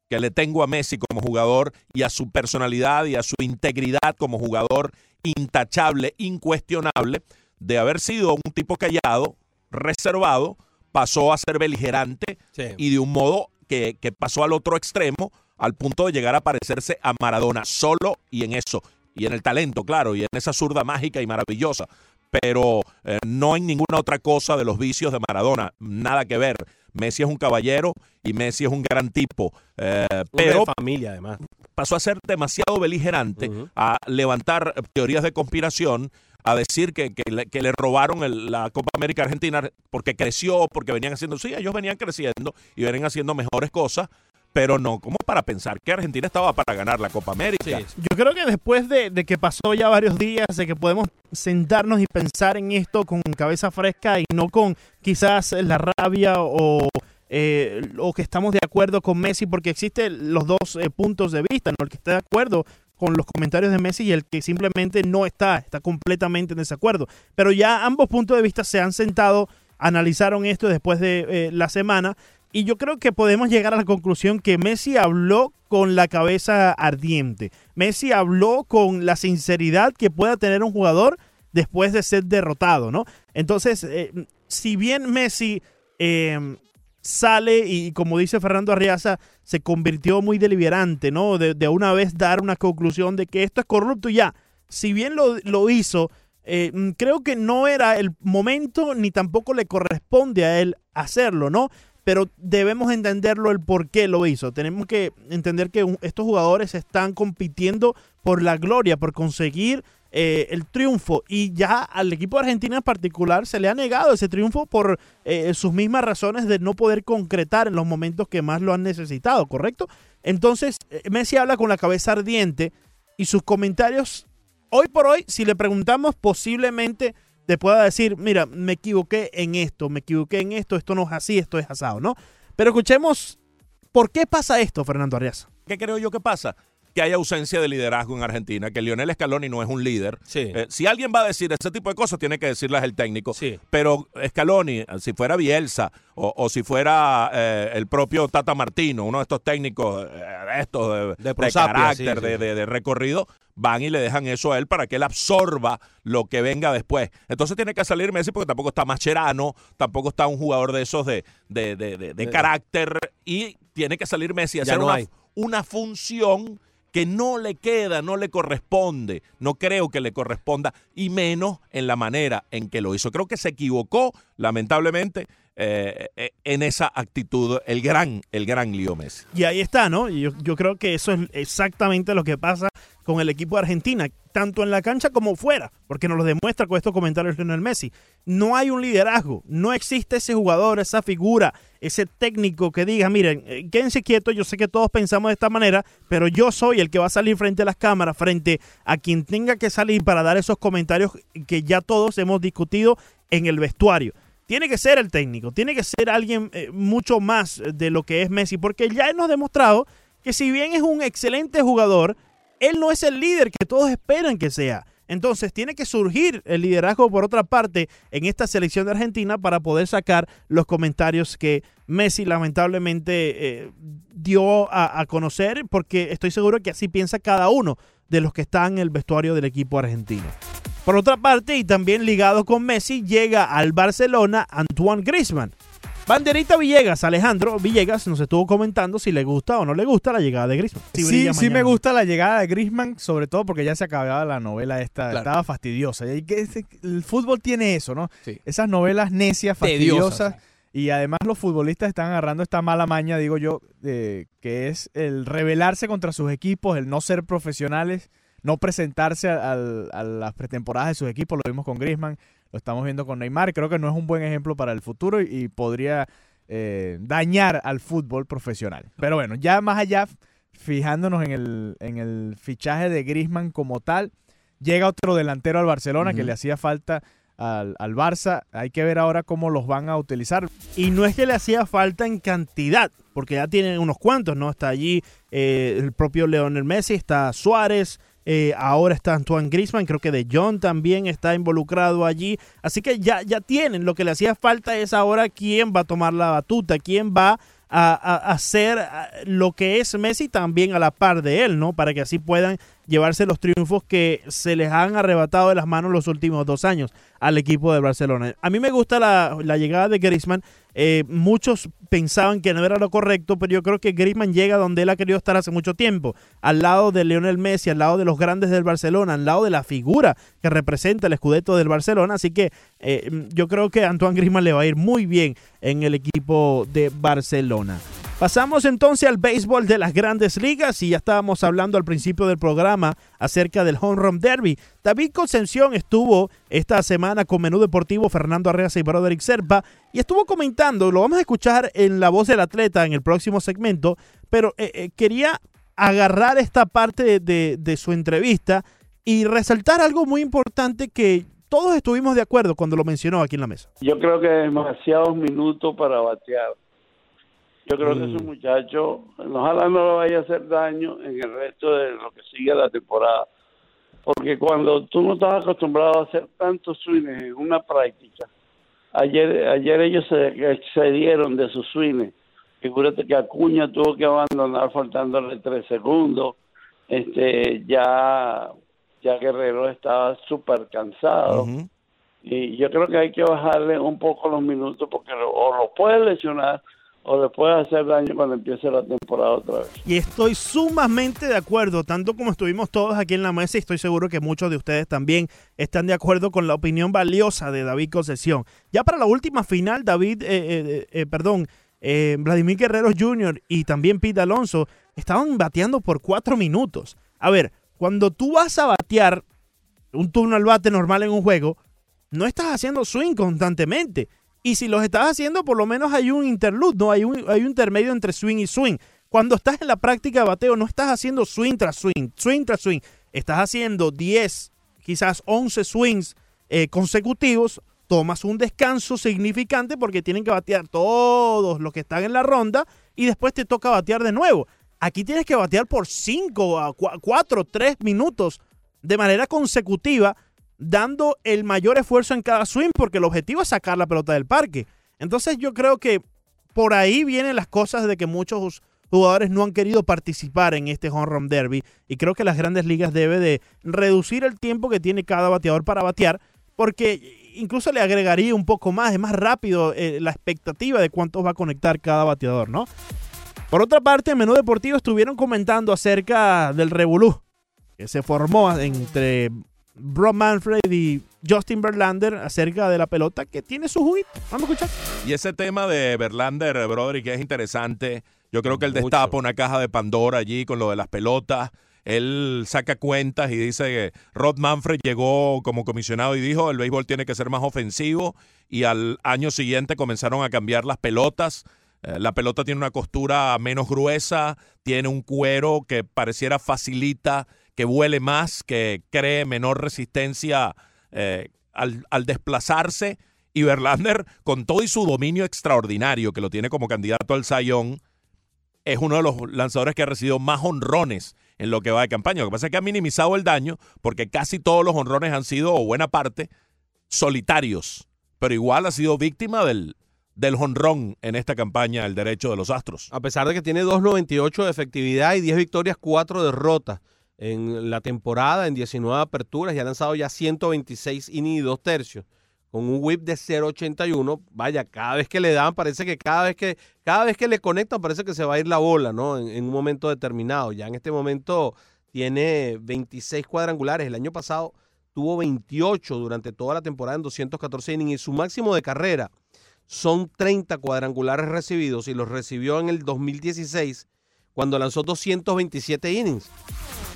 Speaker 4: que le tengo a Messi como jugador y a su personalidad y a su integridad como jugador intachable, incuestionable, de haber sido un tipo callado, reservado, pasó a ser beligerante y de un modo que, que, pasó al otro extremo, al punto de llegar a parecerse a Maradona, solo y en eso, y en el talento, claro, y en esa zurda mágica y maravillosa, pero eh, no en ninguna otra cosa de los vicios de Maradona, nada que ver. Messi es un caballero y Messi es un gran tipo, eh, pero
Speaker 5: familia además.
Speaker 4: Pasó a ser demasiado beligerante, a levantar teorías de conspiración a decir que, que, le, robaron la Copa América Argentina porque creció, porque venían haciendo, sí, ellos venían creciendo y venían haciendo mejores cosas, pero no como para pensar que Argentina estaba para ganar la Copa América.
Speaker 2: Yo creo que después de, que pasó ya varios días, de que podemos sentarnos y pensar en esto con cabeza fresca y no con quizás la rabia o, eh, o que estamos de acuerdo con Messi, porque existen los dos eh, puntos de vista, ¿no? el que está de acuerdo con los comentarios de Messi y el que simplemente no está, está completamente en desacuerdo. Pero ya ambos puntos de vista se han sentado, analizaron esto después de eh, la semana y yo creo que podemos llegar a la conclusión que Messi habló con la cabeza ardiente. Messi habló con la sinceridad que pueda tener un jugador después de ser derrotado, ¿no? Entonces, eh, si bien Messi eh, sale y como dice Fernando Arriaza, se convirtió muy deliberante, ¿no? De, una vez dar una conclusión de que esto es corrupto y ya. Si bien lo, hizo, eh, mm, creo que no era el momento ni tampoco le corresponde a él hacerlo, ¿no? Pero debemos entenderlo el por qué lo hizo. Tenemos que entender que estos jugadores están compitiendo por la gloria, por conseguir eh, el triunfo y ya al equipo de Argentina en particular se le ha negado ese triunfo por eh, sus mismas razones de no poder concretar en los momentos que más lo han necesitado, ¿correcto? Entonces eh, Messi habla con la cabeza ardiente y sus comentarios, hoy por hoy, si le preguntamos, posiblemente te pueda decir, mira, me equivoqué en esto, me equivoqué en esto, esto no es así, esto es asado, ¿no? Pero escuchemos, ¿por qué pasa esto, Fernando Arias?
Speaker 4: ¿Qué creo yo que pasa? Que hay ausencia de liderazgo en Argentina, que Lionel Scaloni no es un líder. Eh, si alguien va a decir ese tipo de cosas, tiene que decirlas el técnico. Pero Scaloni, si fuera Bielsa o, si fuera eh, el propio Tata Martino, uno de estos técnicos, eh, estos de, carácter, de, recorrido, van y le dejan eso a él para que él absorba lo que venga después. Entonces tiene que salir Messi porque tampoco está Mascherano, tampoco está un jugador de esos de, de, carácter y tiene que salir Messi a hacer una, una función que no le queda, no le corresponde, no creo que le corresponda, y menos en la manera en que lo hizo. Creo que se equivocó, lamentablemente, eh, eh, en esa actitud el gran, el gran Leo Messi.
Speaker 2: Y ahí está, ¿no? Yo, yo creo que eso es exactamente lo que pasa con el equipo de Argentina, tanto en la cancha como fuera, porque nos lo demuestra con estos comentarios Lionel Messi. No hay un liderazgo, no existe ese jugador, esa figura, ese técnico que diga, miren, eh, quédense quietos, yo sé que todos pensamos de esta manera, pero yo soy el que va a salir frente a las cámaras, frente a quien tenga que salir para dar esos comentarios que ya todos hemos discutido en el vestuario tiene que ser el técnico, tiene que ser alguien eh, mucho más de lo que es Messi, porque ya ha demostrado que si bien es un excelente jugador, él no es el líder que todos esperan que sea. Entonces tiene que surgir el liderazgo por otra parte en esta selección de Argentina para poder sacar los comentarios que Messi lamentablemente eh, dio a, a, conocer, porque estoy seguro que así piensa cada uno de los que están en el vestuario del equipo argentino. Por otra parte, y también ligado con Messi, llega al Barcelona Antoine Griezmann. Banderita Villegas, Alejandro Villegas nos estuvo comentando si le gusta o no le gusta la llegada de Griezmann.
Speaker 6: sí, sí me gusta la llegada de Griezmann, sobre todo porque ya se acababa la novela esta, estaba fastidiosa. Y que el fútbol tiene eso, ¿no? Esas novelas necias, fastidiosas. Y además los futbolistas están agarrando esta mala maña, digo yo, que es el rebelarse contra sus equipos, el no ser profesionales no presentarse a, las pretemporadas de sus equipos. Lo vimos con Griezmann, lo estamos viendo con Neymar. Creo que no es un buen ejemplo para el futuro y, podría eh, dañar al fútbol profesional. Pero bueno, ya más allá, fijándonos en el, en el fichaje de Grisman como tal, llega otro delantero al Barcelona que le hacía falta al, Barça. Hay que ver ahora cómo los van a utilizar.
Speaker 2: Y no es que le hacía falta en cantidad, porque ya tienen unos cuantos, ¿no? Está allí eh, el propio Leonel Messi, está Suárez. Eh, ahora está Antoine Grisman, creo que De Jong también está involucrado allí. Así que ya, ya tienen. Lo que le hacía falta es ahora quién va a tomar la batuta, quién va a, hacer lo que es Messi también a la par de él, ¿no? Para que así puedan llevarse los triunfos que se les han arrebatado de las manos los últimos dos años al equipo de Barcelona. A mí me gusta la, llegada de Griezmann eh, muchos pensaban que no era lo correcto, pero yo creo que Griezmann llega donde él ha querido estar hace mucho tiempo, al lado de Lionel Messi, al lado de los grandes del Barcelona, al lado de la figura que representa el escudeto del Barcelona, así que eh, yo creo que Antoine Griezmann le va a ir muy bien en el equipo de Barcelona. Pasamos entonces al béisbol de las grandes ligas y ya estábamos hablando al principio del programa acerca del Home Run Derby. David Concepción estuvo esta semana con Menú Deportivo Fernando Arreas y Broderick Serpa y estuvo comentando, lo vamos a escuchar en la voz del atleta en el próximo segmento, pero eh, eh, quería agarrar esta parte de, de su entrevista y resaltar algo muy importante que todos estuvimos de acuerdo cuando lo mencionó aquí en la mesa.
Speaker 7: Yo creo que demasiados minutos para batear yo creo que ese mm. muchacho, ojalá no le vaya a hacer daño en el resto de lo que sigue la temporada. Porque cuando tú no estás acostumbrado a hacer tantos swings en una práctica, ayer ayer ellos se excedieron de sus swings. Figúrate que Acuña tuvo que abandonar faltándole tres segundos. Este ya ya Guerrero estaba súper cansado. Y yo creo que hay que bajarle un poco los minutos porque o lo puede lesionar o le hacer daño cuando empiece la temporada otra vez.
Speaker 2: Y estoy sumamente de acuerdo, tanto como estuvimos todos aquí en la mesa y estoy seguro que muchos de ustedes también están de acuerdo con la opinión valiosa de David Concesión. Ya para la última final, David, eh, eh, eh, perdón, Vladimir Guerrero Jr. y también Pete Alonso estaban bateando por cuatro minutos. A ver, cuando tú vas a batear un turno al bate normal en un juego, no estás haciendo swing constantemente y si los estás haciendo, por lo menos hay un interlude, ¿no? Hay un, hay un intermedio entre swing y swing. Cuando estás en la práctica de bateo, no estás haciendo swing tras swing, swing tras swing. Estás haciendo 10, quizás 11 swings eh, consecutivos. Tomas un descanso significante porque tienen que batear todos los que están en la ronda y después te toca batear de nuevo. Aquí tienes que batear por 5, 4, 3 minutos de manera consecutiva dando el mayor esfuerzo en cada swing porque el objetivo es sacar la pelota del parque. Entonces yo creo que por ahí vienen las cosas de que muchos jugadores no han querido participar en este home run derby y creo que las grandes ligas debe de reducir el tiempo que tiene cada bateador para batear porque incluso le agregaría un poco más, es más rápido eh, la expectativa de cuántos va a conectar cada bateador, ¿no? Por otra parte, en Menú Deportivo estuvieron comentando acerca del revolú que se formó entre Bro Manfred y Justin Verlander acerca de la pelota que tiene su juguito. Vamos a escuchar.
Speaker 4: Y ese tema de Verlander, brother, que es interesante. Yo creo que él destapa una caja de Pandora allí con lo de las pelotas. Él saca cuentas y dice que Rod Manfred llegó como comisionado y dijo el béisbol tiene que ser más ofensivo y al año siguiente comenzaron a cambiar las pelotas. Eh, la pelota tiene una costura menos gruesa, tiene un cuero que pareciera facilita que vuele más, que cree menor resistencia eh, al, desplazarse. Y Verlander, con todo y su dominio extraordinario, que lo tiene como candidato al Sayón, es uno de los lanzadores que ha recibido más honrones en lo que va de campaña. Lo que pasa es que ha minimizado el daño porque casi todos los honrones han sido, o buena parte, solitarios. Pero igual ha sido víctima del, del honrón en esta campaña el derecho de los Astros.
Speaker 5: A pesar de que tiene 2.98 de efectividad y 10 victorias, 4 derrotas en la temporada, en 19 aperturas, y ha lanzado ya 126 innings y dos tercios, con un whip de 0.81. Vaya, cada vez que le dan, parece que cada vez que, cada vez que le conectan, parece que se va a ir la bola, ¿no? En, un momento determinado. Ya en este momento tiene 26 cuadrangulares. El año pasado tuvo 28 durante toda la temporada en 214 innings y su máximo de carrera son 30 cuadrangulares recibidos y los recibió en el 2016 cuando lanzó 227 innings.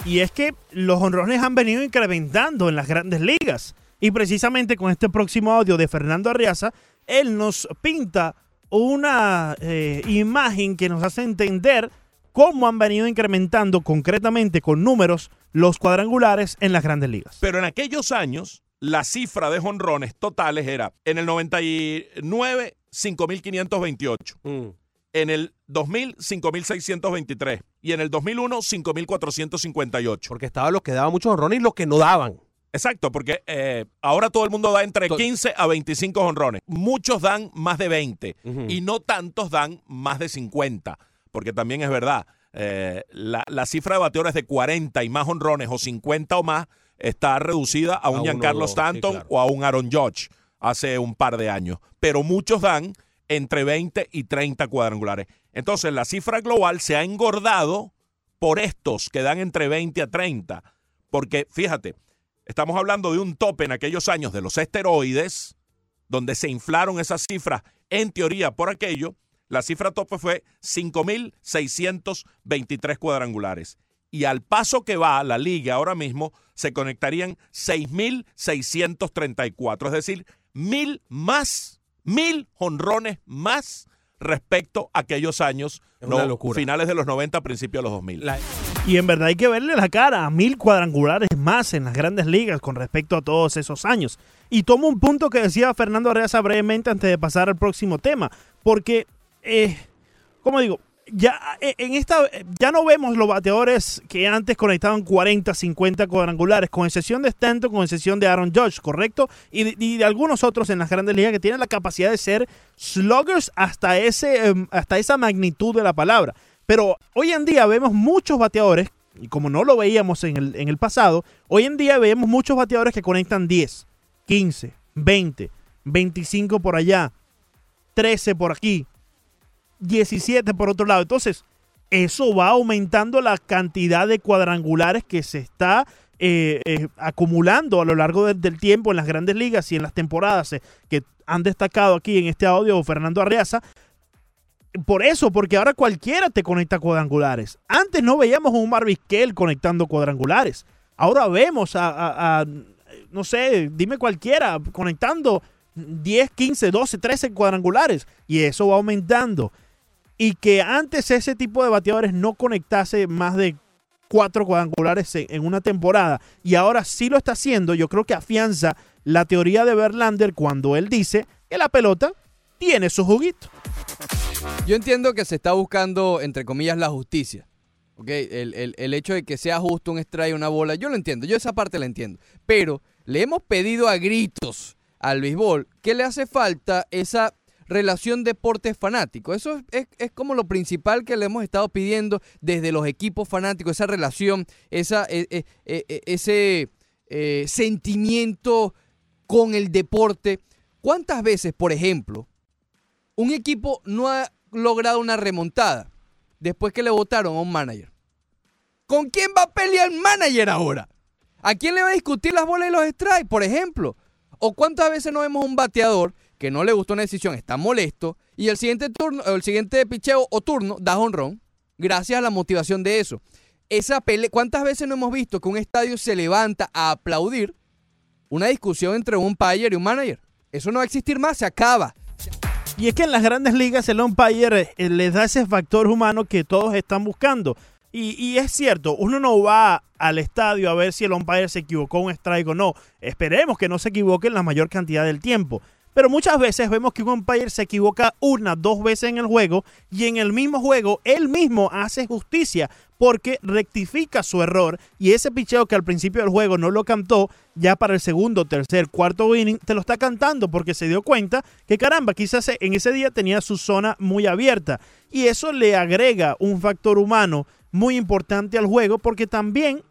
Speaker 2: Y es que los honrones han venido incrementando en las grandes ligas. Y precisamente con este próximo audio de Fernando Arriaza, él nos pinta una eh, imagen que nos hace entender cómo han venido incrementando concretamente con números los cuadrangulares en las grandes ligas.
Speaker 4: Pero en aquellos años, la cifra de jonrones totales era en el 99, 5.528. Mm. En el 2000, 5.623. Y en el 2001, 5.458.
Speaker 5: Porque estaban los que daban muchos honrones y los que no daban.
Speaker 4: Exacto, porque eh, ahora todo el mundo da entre 15 a 25 honrones. Muchos dan más de 20 y no tantos dan más de 50 porque también es verdad, eh, la, cifra de bateadores de 40 y más honrones o 50 o más está reducida a un Giancarlo Stanton o a un Aaron Judge hace un par de años. Pero muchos dan entre 20 y 30 cuadrangulares. Entonces la cifra global se ha engordado por estos que dan entre 20 a 30. Porque fíjate, estamos hablando de un tope en aquellos años de los esteroides, donde se inflaron esas cifras en teoría por aquello, la cifra tope fue 5.623 cuadrangulares. Y al paso que va la liga ahora mismo, se conectarían 6.634. Es decir, mil más, mil honrones más respecto a aquellos años, finales de los 90, principios de los 2000.
Speaker 2: Y en verdad hay que verle la cara a mil cuadrangulares más en las grandes ligas con respecto a todos esos años. Y tomo un punto que decía Fernando Arreaza brevemente antes de pasar al próximo tema, porque eh, como digo, ya eh, en esta ya no vemos los bateadores que antes conectaban 40, 50 cuadrangulares, con excepción de Stanton, con excepción de Aaron Judge, ¿correcto? Y de, algunos otros en las grandes ligas que tienen la capacidad de ser sluggers hasta, ese, em, hasta esa magnitud de la palabra. Pero hoy en día vemos muchos bateadores, y como no lo veíamos en el, en el pasado, hoy en día vemos muchos bateadores que conectan 10, 15, 20, 25 por allá, 13 por aquí, 17 por otro lado. Entonces, eso va aumentando la cantidad de cuadrangulares que se está eh, eh, acumulando a lo largo del tiempo en las grandes ligas y en las temporadas eh, que han destacado aquí en este audio Fernando Arreaza. Por eso, porque ahora cualquiera te conecta cuadrangulares. Antes no veíamos a un Marvisquel conectando cuadrangulares. Ahora vemos a, no sé, dime cualquiera, conectando 10, 15, 12, 13 cuadrangulares. Y eso va aumentando y que antes ese tipo de bateadores no conectase más de cuatro cuadrangulares en una temporada y ahora sí lo está haciendo, yo creo que afianza la teoría de Verlander cuando él dice que la pelota tiene su juguito.
Speaker 3: Yo entiendo que se está buscando, entre comillas, la justicia. Okay, el, el, hecho de que sea justo un strike, una bola, yo lo entiendo, yo esa parte la entiendo. Pero le hemos pedido a gritos al béisbol que le hace falta esa relación deporte fanático. Eso es, como lo principal que le hemos estado pidiendo desde los equipos fanáticos, esa relación, esa, e, e, e, ese eh, sentimiento con el deporte. ¿Cuántas veces, por ejemplo, un equipo no ha logrado una remontada después que le votaron a un manager? ¿Con quién va a pelear el manager ahora? ¿A quién le va a discutir las bolas y los strikes, por ejemplo? ¿O cuántas veces no vemos un bateador que no le gustó una decisión, está molesto, y el siguiente turno, el siguiente picheo o turno da honrón, gracias a la motivación de eso. Esa pele ¿Cuántas veces no hemos visto que un estadio se levanta a aplaudir una discusión entre un umpire y un manager? Eso no va a existir más, se acaba.
Speaker 2: Y es que en las grandes ligas el umpire eh, les da ese factor humano que todos están buscando. Y, y, es cierto, uno no va al estadio a ver si el umpire se equivocó un strike o no. Esperemos que no se equivoque en la mayor cantidad del tiempo. Pero muchas veces vemos que un umpire se equivoca una, dos veces en el juego y en el mismo juego él mismo hace justicia porque rectifica su error. Y ese picheo que al principio del juego no lo cantó, ya para el segundo, tercer, cuarto inning, te lo está cantando porque se dio cuenta que caramba, quizás en ese día tenía su zona muy abierta. Y eso le agrega un factor humano muy importante al juego porque también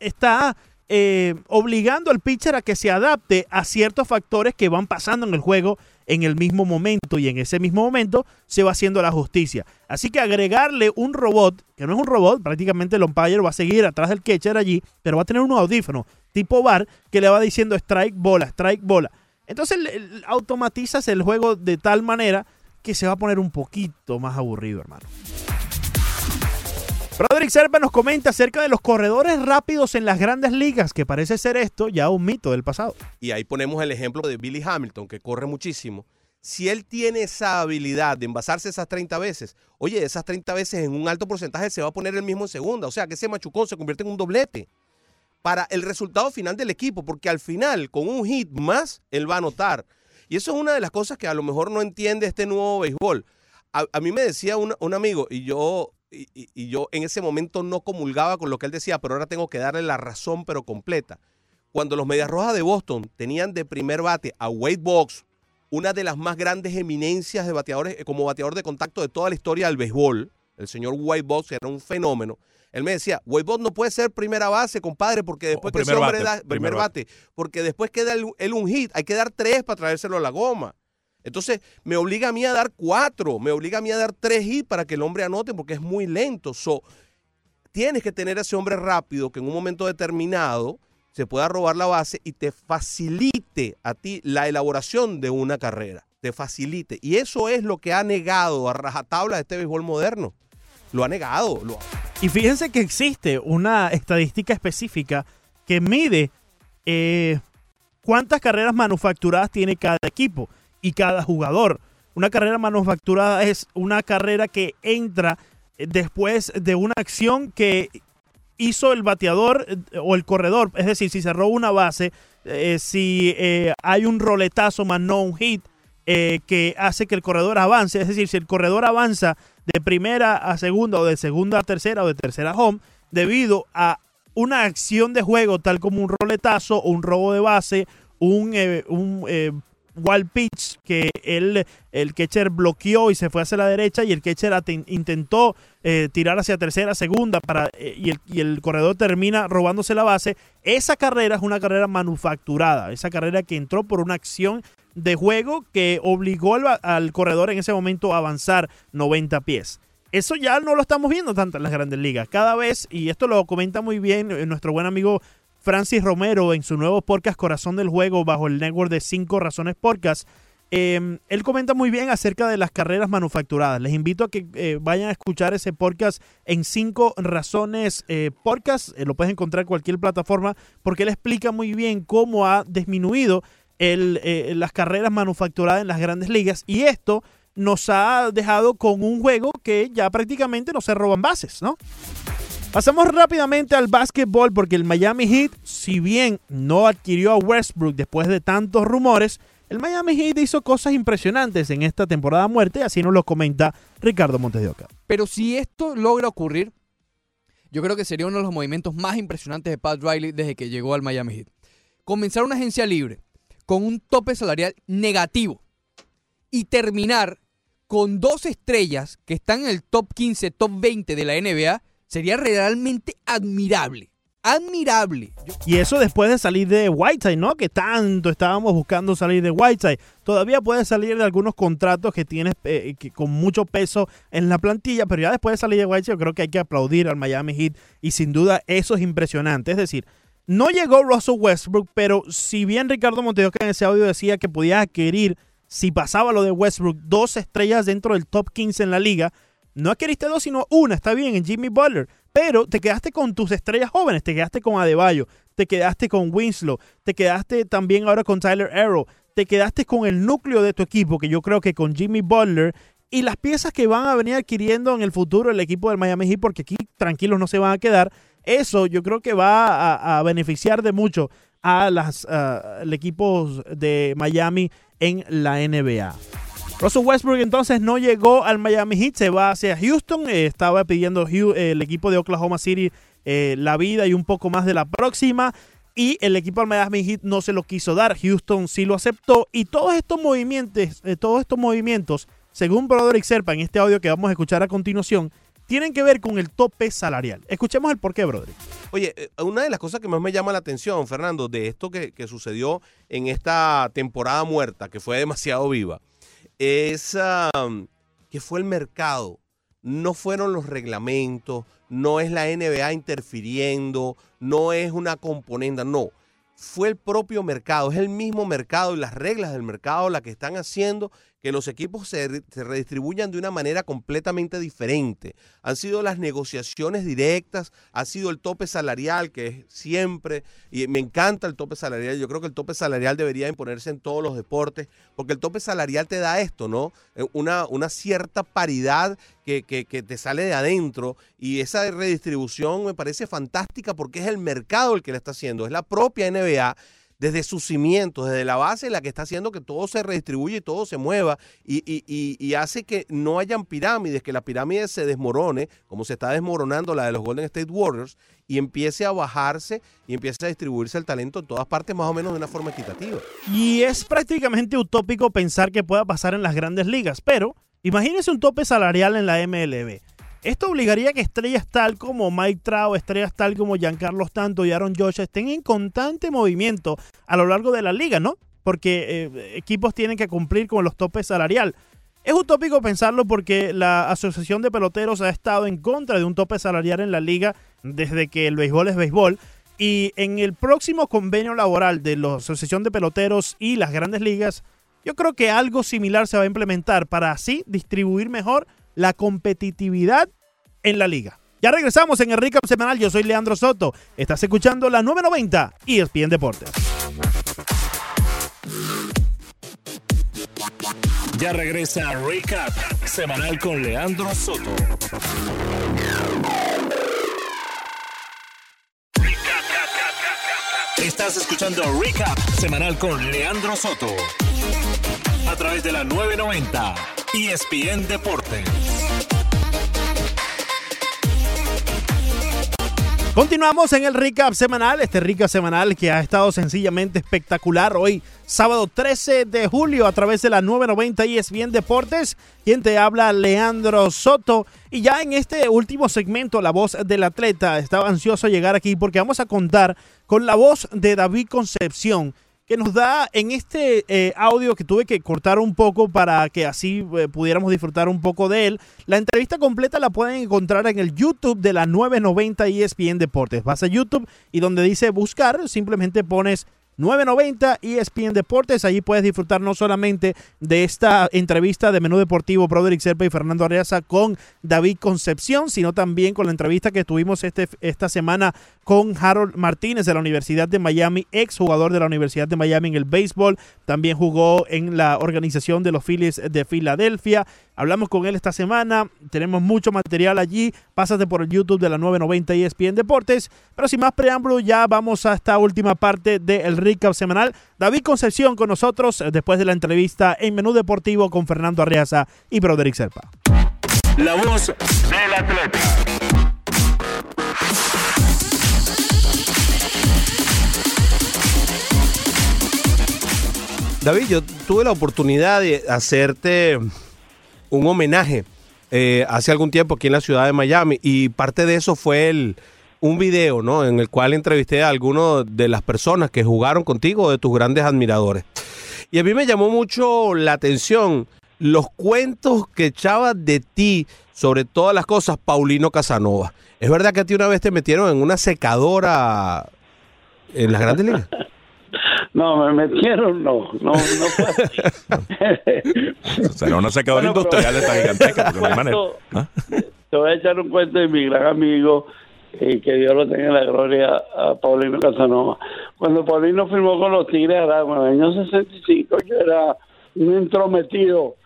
Speaker 2: está eh, obligando al pitcher a que se adapte a ciertos factores que van pasando en el juego en el mismo momento y en ese mismo momento se va haciendo la justicia. Así que agregarle un robot, que no es un robot, prácticamente el umpire va a seguir atrás del catcher allí, pero va a tener un audífono tipo bar que le va diciendo strike, bola, strike, bola. Entonces automatizas el juego de tal manera que se va a poner un poquito más aburrido, hermano. Roderick Serpa nos comenta acerca de los corredores rápidos en las grandes ligas, que parece ser esto ya un mito del pasado.
Speaker 5: Y ahí ponemos el ejemplo de Billy Hamilton, que corre muchísimo. si él tiene esa habilidad de envasarse esas 30 veces, oye, esas 30 veces en un alto porcentaje se va a poner el mismo en segunda. O sea, que ese machucón se convierte en un doblete para el resultado final del equipo, porque al final, con un hit más, él va a anotar. Y eso es una de las cosas que a lo mejor no entiende este nuevo béisbol. A, mí me decía un, amigo, y yo, y, yo en ese momento no comulgaba con lo que él decía, pero ahora tengo que darle la razón, pero completa. Cuando los Medias Rojas de Boston tenían de primer bate a Wade Box, una de las más grandes eminencias de bateadores, eh, como bateador de contacto de toda la historia del béisbol, el señor White Box era un fenómeno. Él me decía, White Box no puede ser primera base, compadre, porque después que ese hombre da primer, bate, porque después queda él un hit, hay que dar tres para traérselo a la goma. Entonces, me obliga a mí a dar cuatro, me obliga a mí a dar tres hits para que el hombre anote, porque es muy lento. So, tienes que tener a ese hombre rápido que en un momento determinado se pueda robar la base y te facilite a ti la elaboración de una carrera. Te facilite. Y eso es lo que ha negado a rajatabla este béisbol moderno. Lo ha negado.
Speaker 2: Y fíjense que existe una estadística específica que mide eh, cuántas carreras manufacturadas tiene cada equipo y cada jugador. Una carrera manufacturada es una carrera que entra eh, después de una acción que hizo el bateador eh, o el corredor, es decir, si cerró una base, eh, si hay un roletazo más no un hit que hace que el corredor avance, es decir, si el corredor avanza de primera a segunda o de segunda a tercera o de tercera a home, debido a una acción de juego tal como un roletazo, un robo de base, un wild pitch que él, el catcher bloqueó y se fue hacia la derecha y el catcher intentó eh, tirar hacia tercera, segunda para, eh, y, el, y, el, corredor termina robándose la base. Esa carrera es una carrera manufacturada, esa carrera que entró por una acción de juego que obligó al, al corredor en ese momento a avanzar 90 pies. Eso ya no lo estamos viendo tanto en las grandes ligas. Cada vez, y esto lo comenta muy bien eh, nuestro buen amigo Francis Romero en su nuevo podcast Corazón del Juego bajo el network de 5 Razones Podcast. Em, él comenta muy bien acerca de las carreras manufacturadas. Les invito a que eh, vayan a escuchar ese podcast en 5 Razones eh, Podcast. Eh, lo puedes encontrar en cualquier plataforma porque él explica muy bien cómo ha disminuido las carreras manufacturadas en las grandes ligas. Y esto nos ha dejado con un juego que ya prácticamente no se roban bases, ¿no? Pasamos rápidamente al básquetbol porque el Miami Heat, si bien no adquirió a Westbrook después de tantos rumores, el Miami Heat hizo cosas impresionantes en esta temporada muerte, así nos lo comenta Ricardo Montes de Oca.
Speaker 3: Pero si esto logra ocurrir, yo creo que sería uno de los movimientos más impresionantes de Pat Riley desde que llegó al Miami Heat. Comenzar una agencia libre con un tope salarial negativo y terminar con dos estrellas que están en el top 15, top 20 de la NBA Sería realmente admirable. Admirable.
Speaker 2: Y eso después de salir de Whiteside, ¿no? Que tanto estábamos buscando salir de Whiteside. Todavía puede salir de algunos contratos que tienes eh, que con mucho peso en la plantilla, pero ya después de salir de Whiteside, yo creo que hay que aplaudir al Miami Heat. Y sin duda, eso es impresionante. Es decir, no llegó Russell Westbrook, pero si bien Ricardo Montejo en ese audio decía que podía adquirir, si pasaba lo de Westbrook, dos estrellas dentro del top 15 en la liga, no adquiriste dos, sino una, está bien, en Jimmy Butler. Pero te quedaste con tus estrellas jóvenes, te quedaste con Adebayo, te quedaste con Winslow, te quedaste también ahora con Tyler Arrow, te quedaste con el núcleo de tu equipo, que yo creo que con Jimmy Butler y las piezas que van a venir adquiriendo en el futuro el equipo del Miami Heat, porque aquí tranquilos no se van a quedar, eso yo creo que va a, beneficiar de mucho a las uh, equipo de Miami en la NBA. Russell Westbrook entonces no llegó al Miami Heat, se va hacia Houston. Eh, estaba pidiendo el equipo de Oklahoma City eh, la vida y un poco más de la próxima. Y el equipo del Miami Heat no se lo quiso dar. Houston sí lo aceptó. Y todos estos movimientos, eh, todos estos movimientos, según Broderick Serpa en este audio que vamos a escuchar a continuación, tienen que ver con el tope salarial. Escuchemos el porqué, Broderick.
Speaker 5: Oye, una de las cosas que más me llama la atención, Fernando, de esto que sucedió en esta temporada muerta, que fue demasiado viva es que fue el mercado, no fueron los reglamentos, no es la NBA interfiriendo, no es una componenda, no. Fue el propio mercado, es el mismo mercado y las reglas del mercado las que están haciendo que los equipos se, redistribuyan de una manera completamente diferente. Han sido las negociaciones directas, ha sido el tope salarial, que es siempre, y me encanta el tope salarial, yo creo que el tope salarial debería imponerse en todos los deportes, porque el tope salarial te da esto, ¿no? Eh, una, cierta paridad que, que, te sale de adentro y esa redistribución me parece fantástica porque es el mercado el que la está haciendo, es la propia NBA desde sus cimientos, desde la base, la que está haciendo que todo se redistribuye y todo se mueva y, hace que no hayan pirámides, que la pirámide se desmorone, como se está desmoronando la de los Golden State Warriors, y empiece a bajarse y empiece a distribuirse el talento en todas partes más o menos de una forma equitativa.
Speaker 2: Y es prácticamente utópico pensar que pueda pasar en las grandes ligas, pero imagínese un tope salarial en la MLB. Esto obligaría a que estrellas tal como Mike Trout, estrellas tal como Giancarlo Stanton y Aaron Josh estén en constante movimiento a lo largo de la liga, ¿no? Porque eh, equipos tienen que cumplir con los topes salarial. Es utópico pensarlo porque la Asociación de Peloteros ha estado en contra de un tope salarial en la liga desde que el béisbol es béisbol. Y en el próximo convenio laboral de la Asociación de Peloteros y las grandes ligas, yo creo que algo similar se va a implementar para así distribuir mejor la competitividad en la liga. Ya regresamos en el Recap Semanal. Yo soy Leandro Soto. Estás escuchando la 990 y ESPN Deportes.
Speaker 1: Ya regresa Recap Semanal con Leandro Soto. Estás escuchando Recap Semanal con Leandro Soto. A través de la 990 ESPN Deportes.
Speaker 2: Continuamos en el recap semanal, este recap semanal que ha estado sencillamente espectacular hoy, sábado 13 de julio, a través de la 990 ESPN Deportes. Quien te habla, Leandro Soto. Y ya en este último segmento, la voz del atleta, estaba ansioso a llegar aquí porque vamos a contar con la voz de David Concepción que nos da en este eh, audio que tuve que cortar un poco para que así eh, pudiéramos disfrutar un poco de él. La entrevista completa la pueden encontrar en el YouTube de la 990 ESPN Deportes. Vas a YouTube y donde dice buscar, simplemente pones 990 ESPN Deportes. Allí puedes disfrutar no solamente de esta entrevista de Menú Deportivo, Broderick Serpa y Fernando Arreaza con David Concepción, sino también con la entrevista que tuvimos este, esta semana con Harold Martínez de la Universidad de Miami, ex jugador de la Universidad de Miami en el béisbol. También jugó en la organización de los Phillies de Filadelfia. Hablamos con él esta semana, tenemos mucho material allí. Pásate por el YouTube de la 990 ESPN Deportes. Pero sin más preámbulo, ya vamos a esta última parte del recap semanal. David Concepción con nosotros eh, después de la entrevista en Menú Deportivo con Fernando Arriaza y Broderick Serpa.
Speaker 1: La voz del atleta.
Speaker 5: David, yo tuve la oportunidad de hacerte un homenaje eh, hace algún tiempo aquí en la ciudad de Miami y parte de eso fue el, un video, ¿no? En el cual entrevisté a algunos de las personas que jugaron contigo, de tus grandes admiradores. Y a mí me llamó mucho la atención los cuentos que echabas de ti sobre todas las cosas, Paulino Casanova. ¿Es verdad que a ti una vez te metieron en una secadora en las grandes ligas? (laughs)
Speaker 7: No, me metieron, no, no, no fue así. (laughs)
Speaker 4: o sea, no se quedó bueno, industrial esta giganteca.
Speaker 7: ¿Ah? Te voy a echar un cuento de mi gran amigo, y que Dios lo tenga en la gloria, a Paulino Casanova. Cuando Paulino firmó con los Tigres Aragua en el año 65, yo era un entrometido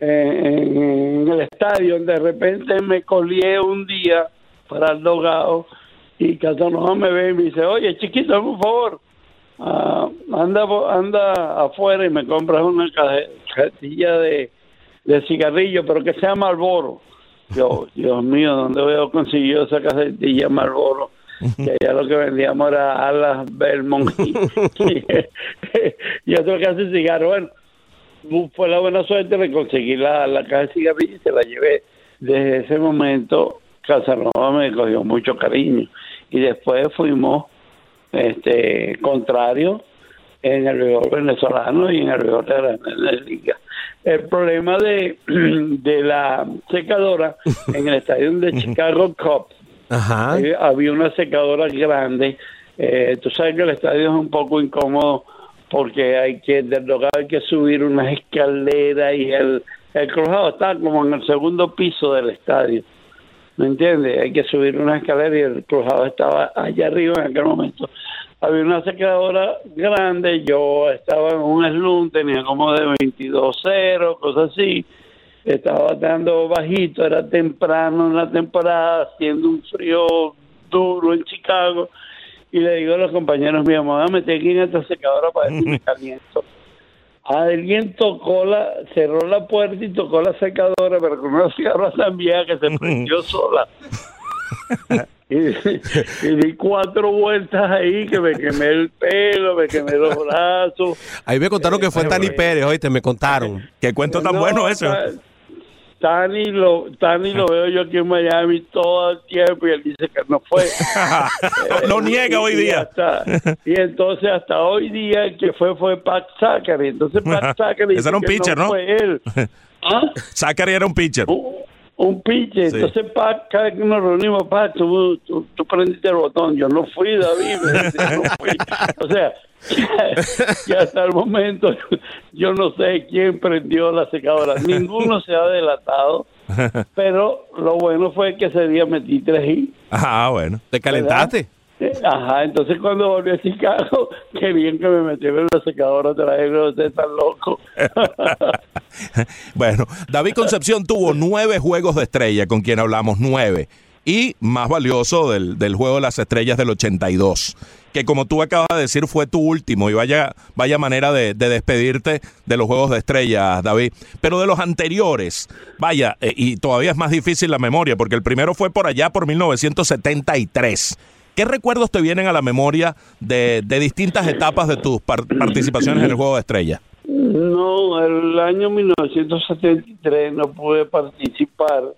Speaker 7: en, en el estadio, de repente me colié un día para el dogado y Casanova me ve y me dice, oye, chiquito, por favor, uh, anda anda afuera y me compras una cajetilla de, de cigarrillo, pero que sea Marlboro. Yo, (laughs) Dios mío, ¿dónde voy a conseguir esa cajetilla Marlboro? Que allá lo que vendíamos era alas Belmont y, (laughs) y, otro que hace cigarro. Bueno, fue la buena suerte de conseguir la, la caja de cigarrillos y se la llevé. Desde ese momento, Casanova me cogió mucho cariño. Y después fuimos este contrario en el béisbol venezolano y en el béisbol de la liga. El problema de, (clears throat) de la secadora (laughs) en el estadio de Chicago Cubs había una secadora grande. Eh, tú sabes que el estadio es un poco incómodo porque hay que, hay que subir unas escaleras y el, el crujado está como en el segundo piso del estadio. ¿Me entiendes? Hay que subir una escalera y el crujado estaba allá arriba en aquel momento. Había una secadora grande, yo estaba en un slum, tenía como de 22-0, cosas así. Estaba dando bajito, era temprano en la temporada, haciendo un frío duro en Chicago. Y le digo a los compañeros míos, me voy a meter aquí en esta secadora para ver si me (laughs) caliento. Alguien tocó la, cerró la puerta y tocó la secadora, pero con una secadora tan vieja que se prendió sola. (laughs) y, di cuatro vueltas ahí que me quemé el pelo, me quemé los brazos.
Speaker 5: Ahí me contaron que fue Tani Pérez, oíste, me contaron. Qué cuento tan bueno eso.
Speaker 7: Tani lo, Tani lo veo yo aquí en Miami todo el tiempo y él dice que no fue. (laughs)
Speaker 5: lo niega hoy día.
Speaker 7: Y, entonces hasta hoy día el que fue fue Pat Zachary. Entonces Pat Zachary
Speaker 5: Ese era un pitcher, ¿no?
Speaker 7: Fue él. (laughs)
Speaker 5: ¿Ah? Zachary era un pitcher.
Speaker 7: Un, pitcher. Entonces Pat, cada que nos reunimos, Pat, tú, tú, tú, prendiste el botón. Yo no fui, David. no fui. (laughs) O sea, (laughs) y hasta el momento (laughs) yo no sé quién prendió la secadora. Ninguno se ha delatado. (laughs) Pero lo bueno fue que ese día metí tres y.
Speaker 5: Ah, bueno. ¿Te calentaste?
Speaker 7: Ajá, entonces cuando volví a Chicago, querían que me metiera en la secadora, traerlo, usted tan loco.
Speaker 5: bueno, David Concepción tuvo nueve juegos de estrella, con quien hablamos, nueve y más valioso del, del, juego de las estrellas del 82, que como tú acabas de decir fue tu último y vaya, vaya manera de, despedirte de los juegos de estrellas, David. Pero de los anteriores, vaya, eh, y todavía es más difícil la memoria, porque el primero fue por allá por 1973. ¿Qué recuerdos te vienen a la memoria de, de distintas etapas de tus participaciones en el juego de estrellas?
Speaker 7: No, el año 1973 no pude participar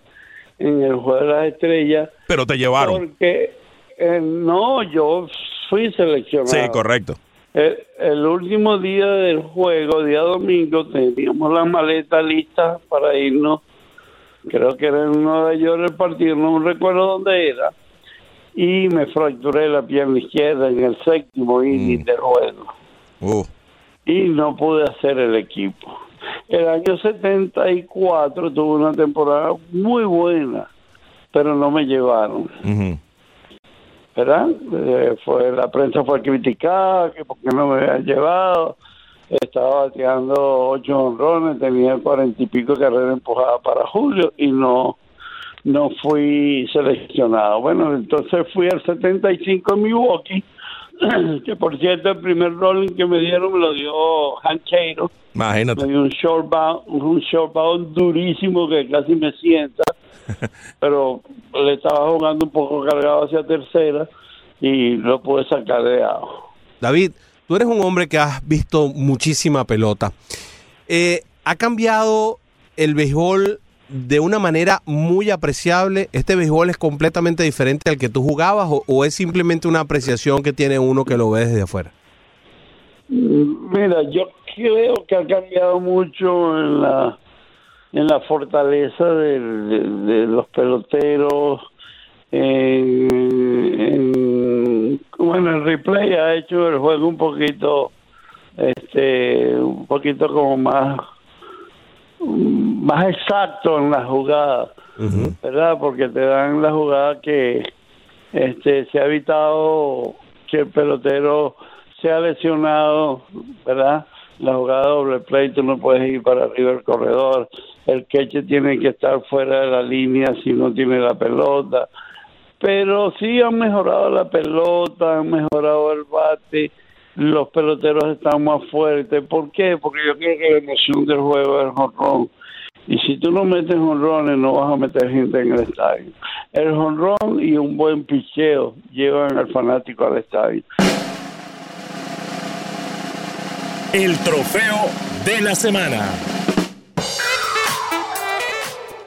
Speaker 7: en el Juego de las Estrellas.
Speaker 5: Pero te llevaron.
Speaker 7: Porque eh, no, yo fui seleccionado.
Speaker 5: Sí, correcto.
Speaker 7: El, último día del juego, día domingo, teníamos la maleta lista para irnos. Creo que era en Nueva York el partido, no recuerdo dónde era. Y me fracturé la pierna izquierda en el séptimo inning mm. del juego. Uh. Y no pude hacer el equipo. El año 74 tuve una temporada muy buena, pero no me llevaron. ¿Verdad? Eh, fue, la prensa fue criticada, que porque no me habían llevado. Estaba bateando ocho honrones, tenía cuarenta y pico carreras empujadas para Julio y no no fui seleccionado. Bueno, entonces fui al 75 en Milwaukee (clears throat) que por cierto el primer rolling que me dieron me lo dio Hancheiro.
Speaker 5: Imagínate.
Speaker 7: Me dio un short bound, un short bound durísimo que casi me sienta, (laughs) pero le estaba jugando un poco cargado hacia tercera y lo pude sacar de abajo.
Speaker 5: David, tú eres un hombre que has visto muchísima pelota. Eh, ¿Ha cambiado el béisbol de una manera muy apreciable. ¿Este béisbol es completamente diferente al que tú jugabas o, es simplemente una apreciación que tiene uno que lo ve desde afuera?
Speaker 7: Mira, yo creo que ha cambiado mucho en la en la fortaleza de, los peloteros. bueno, el replay ha hecho el juego un poquito, este, un poquito como más más exacto en la jugada, ¿verdad? Porque te dan la jugada que este se ha evitado que el pelotero sea lesionado, ¿verdad? La jugada doble play, tú no puedes ir para arriba del corredor, el queche tiene que estar fuera de la línea si no tiene la pelota, pero sí han mejorado la pelota, han mejorado el bate, los peloteros están más fuertes. ¿Por qué? Porque yo creo que la emoción del juego es el jonrón. Y si tú no metes jonrones, no vas a meter gente en el estadio. El jonrón y un buen picheo llevan al fanático al estadio.
Speaker 1: El trofeo de la semana.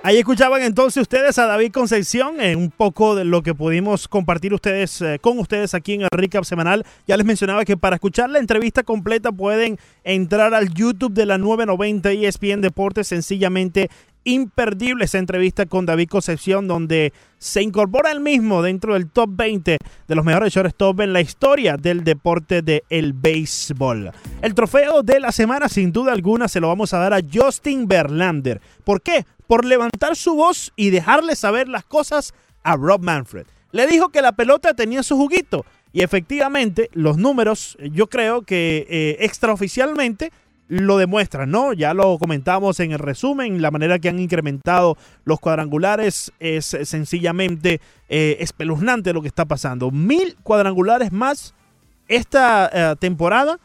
Speaker 2: Ahí escuchaban entonces ustedes a David Concepción en un poco de lo que pudimos compartir ustedes eh, con ustedes aquí en el Recap Semanal. Ya les mencionaba que para escuchar la entrevista completa pueden entrar al YouTube de la 990 ESPN Deportes, sencillamente imperdible esa entrevista con David Concepción, donde se incorpora el mismo dentro del top 20 de los mejores shortstop en la historia del deporte del béisbol. El trofeo de la semana, sin duda alguna, se lo vamos a dar a Justin Verlander. ¿Por qué? Por levantar su voz y dejarle saber las cosas a Rob Manfred. Le dijo que la pelota tenía su juguito. Y efectivamente, los números, yo creo que eh, extraoficialmente lo demuestran, ¿no? Ya lo comentamos en el resumen, la manera que han incrementado los cuadrangulares es sencillamente eh, espeluznante lo que está pasando. Mil cuadrangulares más esta eh, temporada,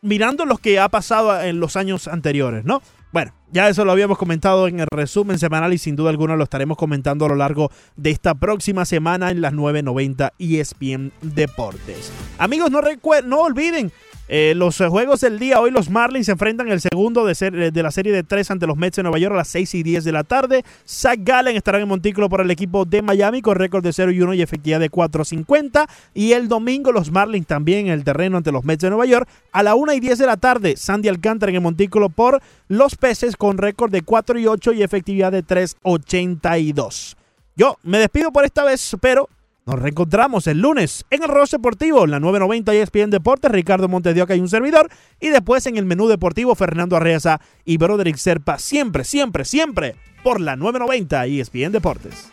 Speaker 2: mirando lo que ha pasado en los años anteriores, ¿no? Bueno, ya eso lo habíamos comentado en el resumen semanal y sin duda alguna lo estaremos comentando a lo largo de esta próxima semana en las 9.90 ESPN Deportes. Amigos, no, no olviden eh, los eh, juegos del día, hoy los Marlins se enfrentan el segundo de, ser, de, la serie de tres ante los Mets de Nueva York a las 6 y 10 de la tarde. Zach Gallen estará en Montículo por el equipo de Miami con récord de 0 y 1 y efectividad de 4.50. Y el domingo los Marlins también en el terreno ante los Mets de Nueva York a la 1 y 10 de la tarde. Sandy Alcántara en el Montículo por los Peces con récord de 4 y 8 y efectividad de 3.82. Yo me despido por esta vez, pero nos reencontramos el lunes en el Ross Deportivo, en la 990 ESPN Deportes, Ricardo Montes de Oca y un servidor. Y después en el menú deportivo, Fernando Arreaza y Broderick Serpa. Siempre, siempre, siempre por la 990 ESPN Deportes.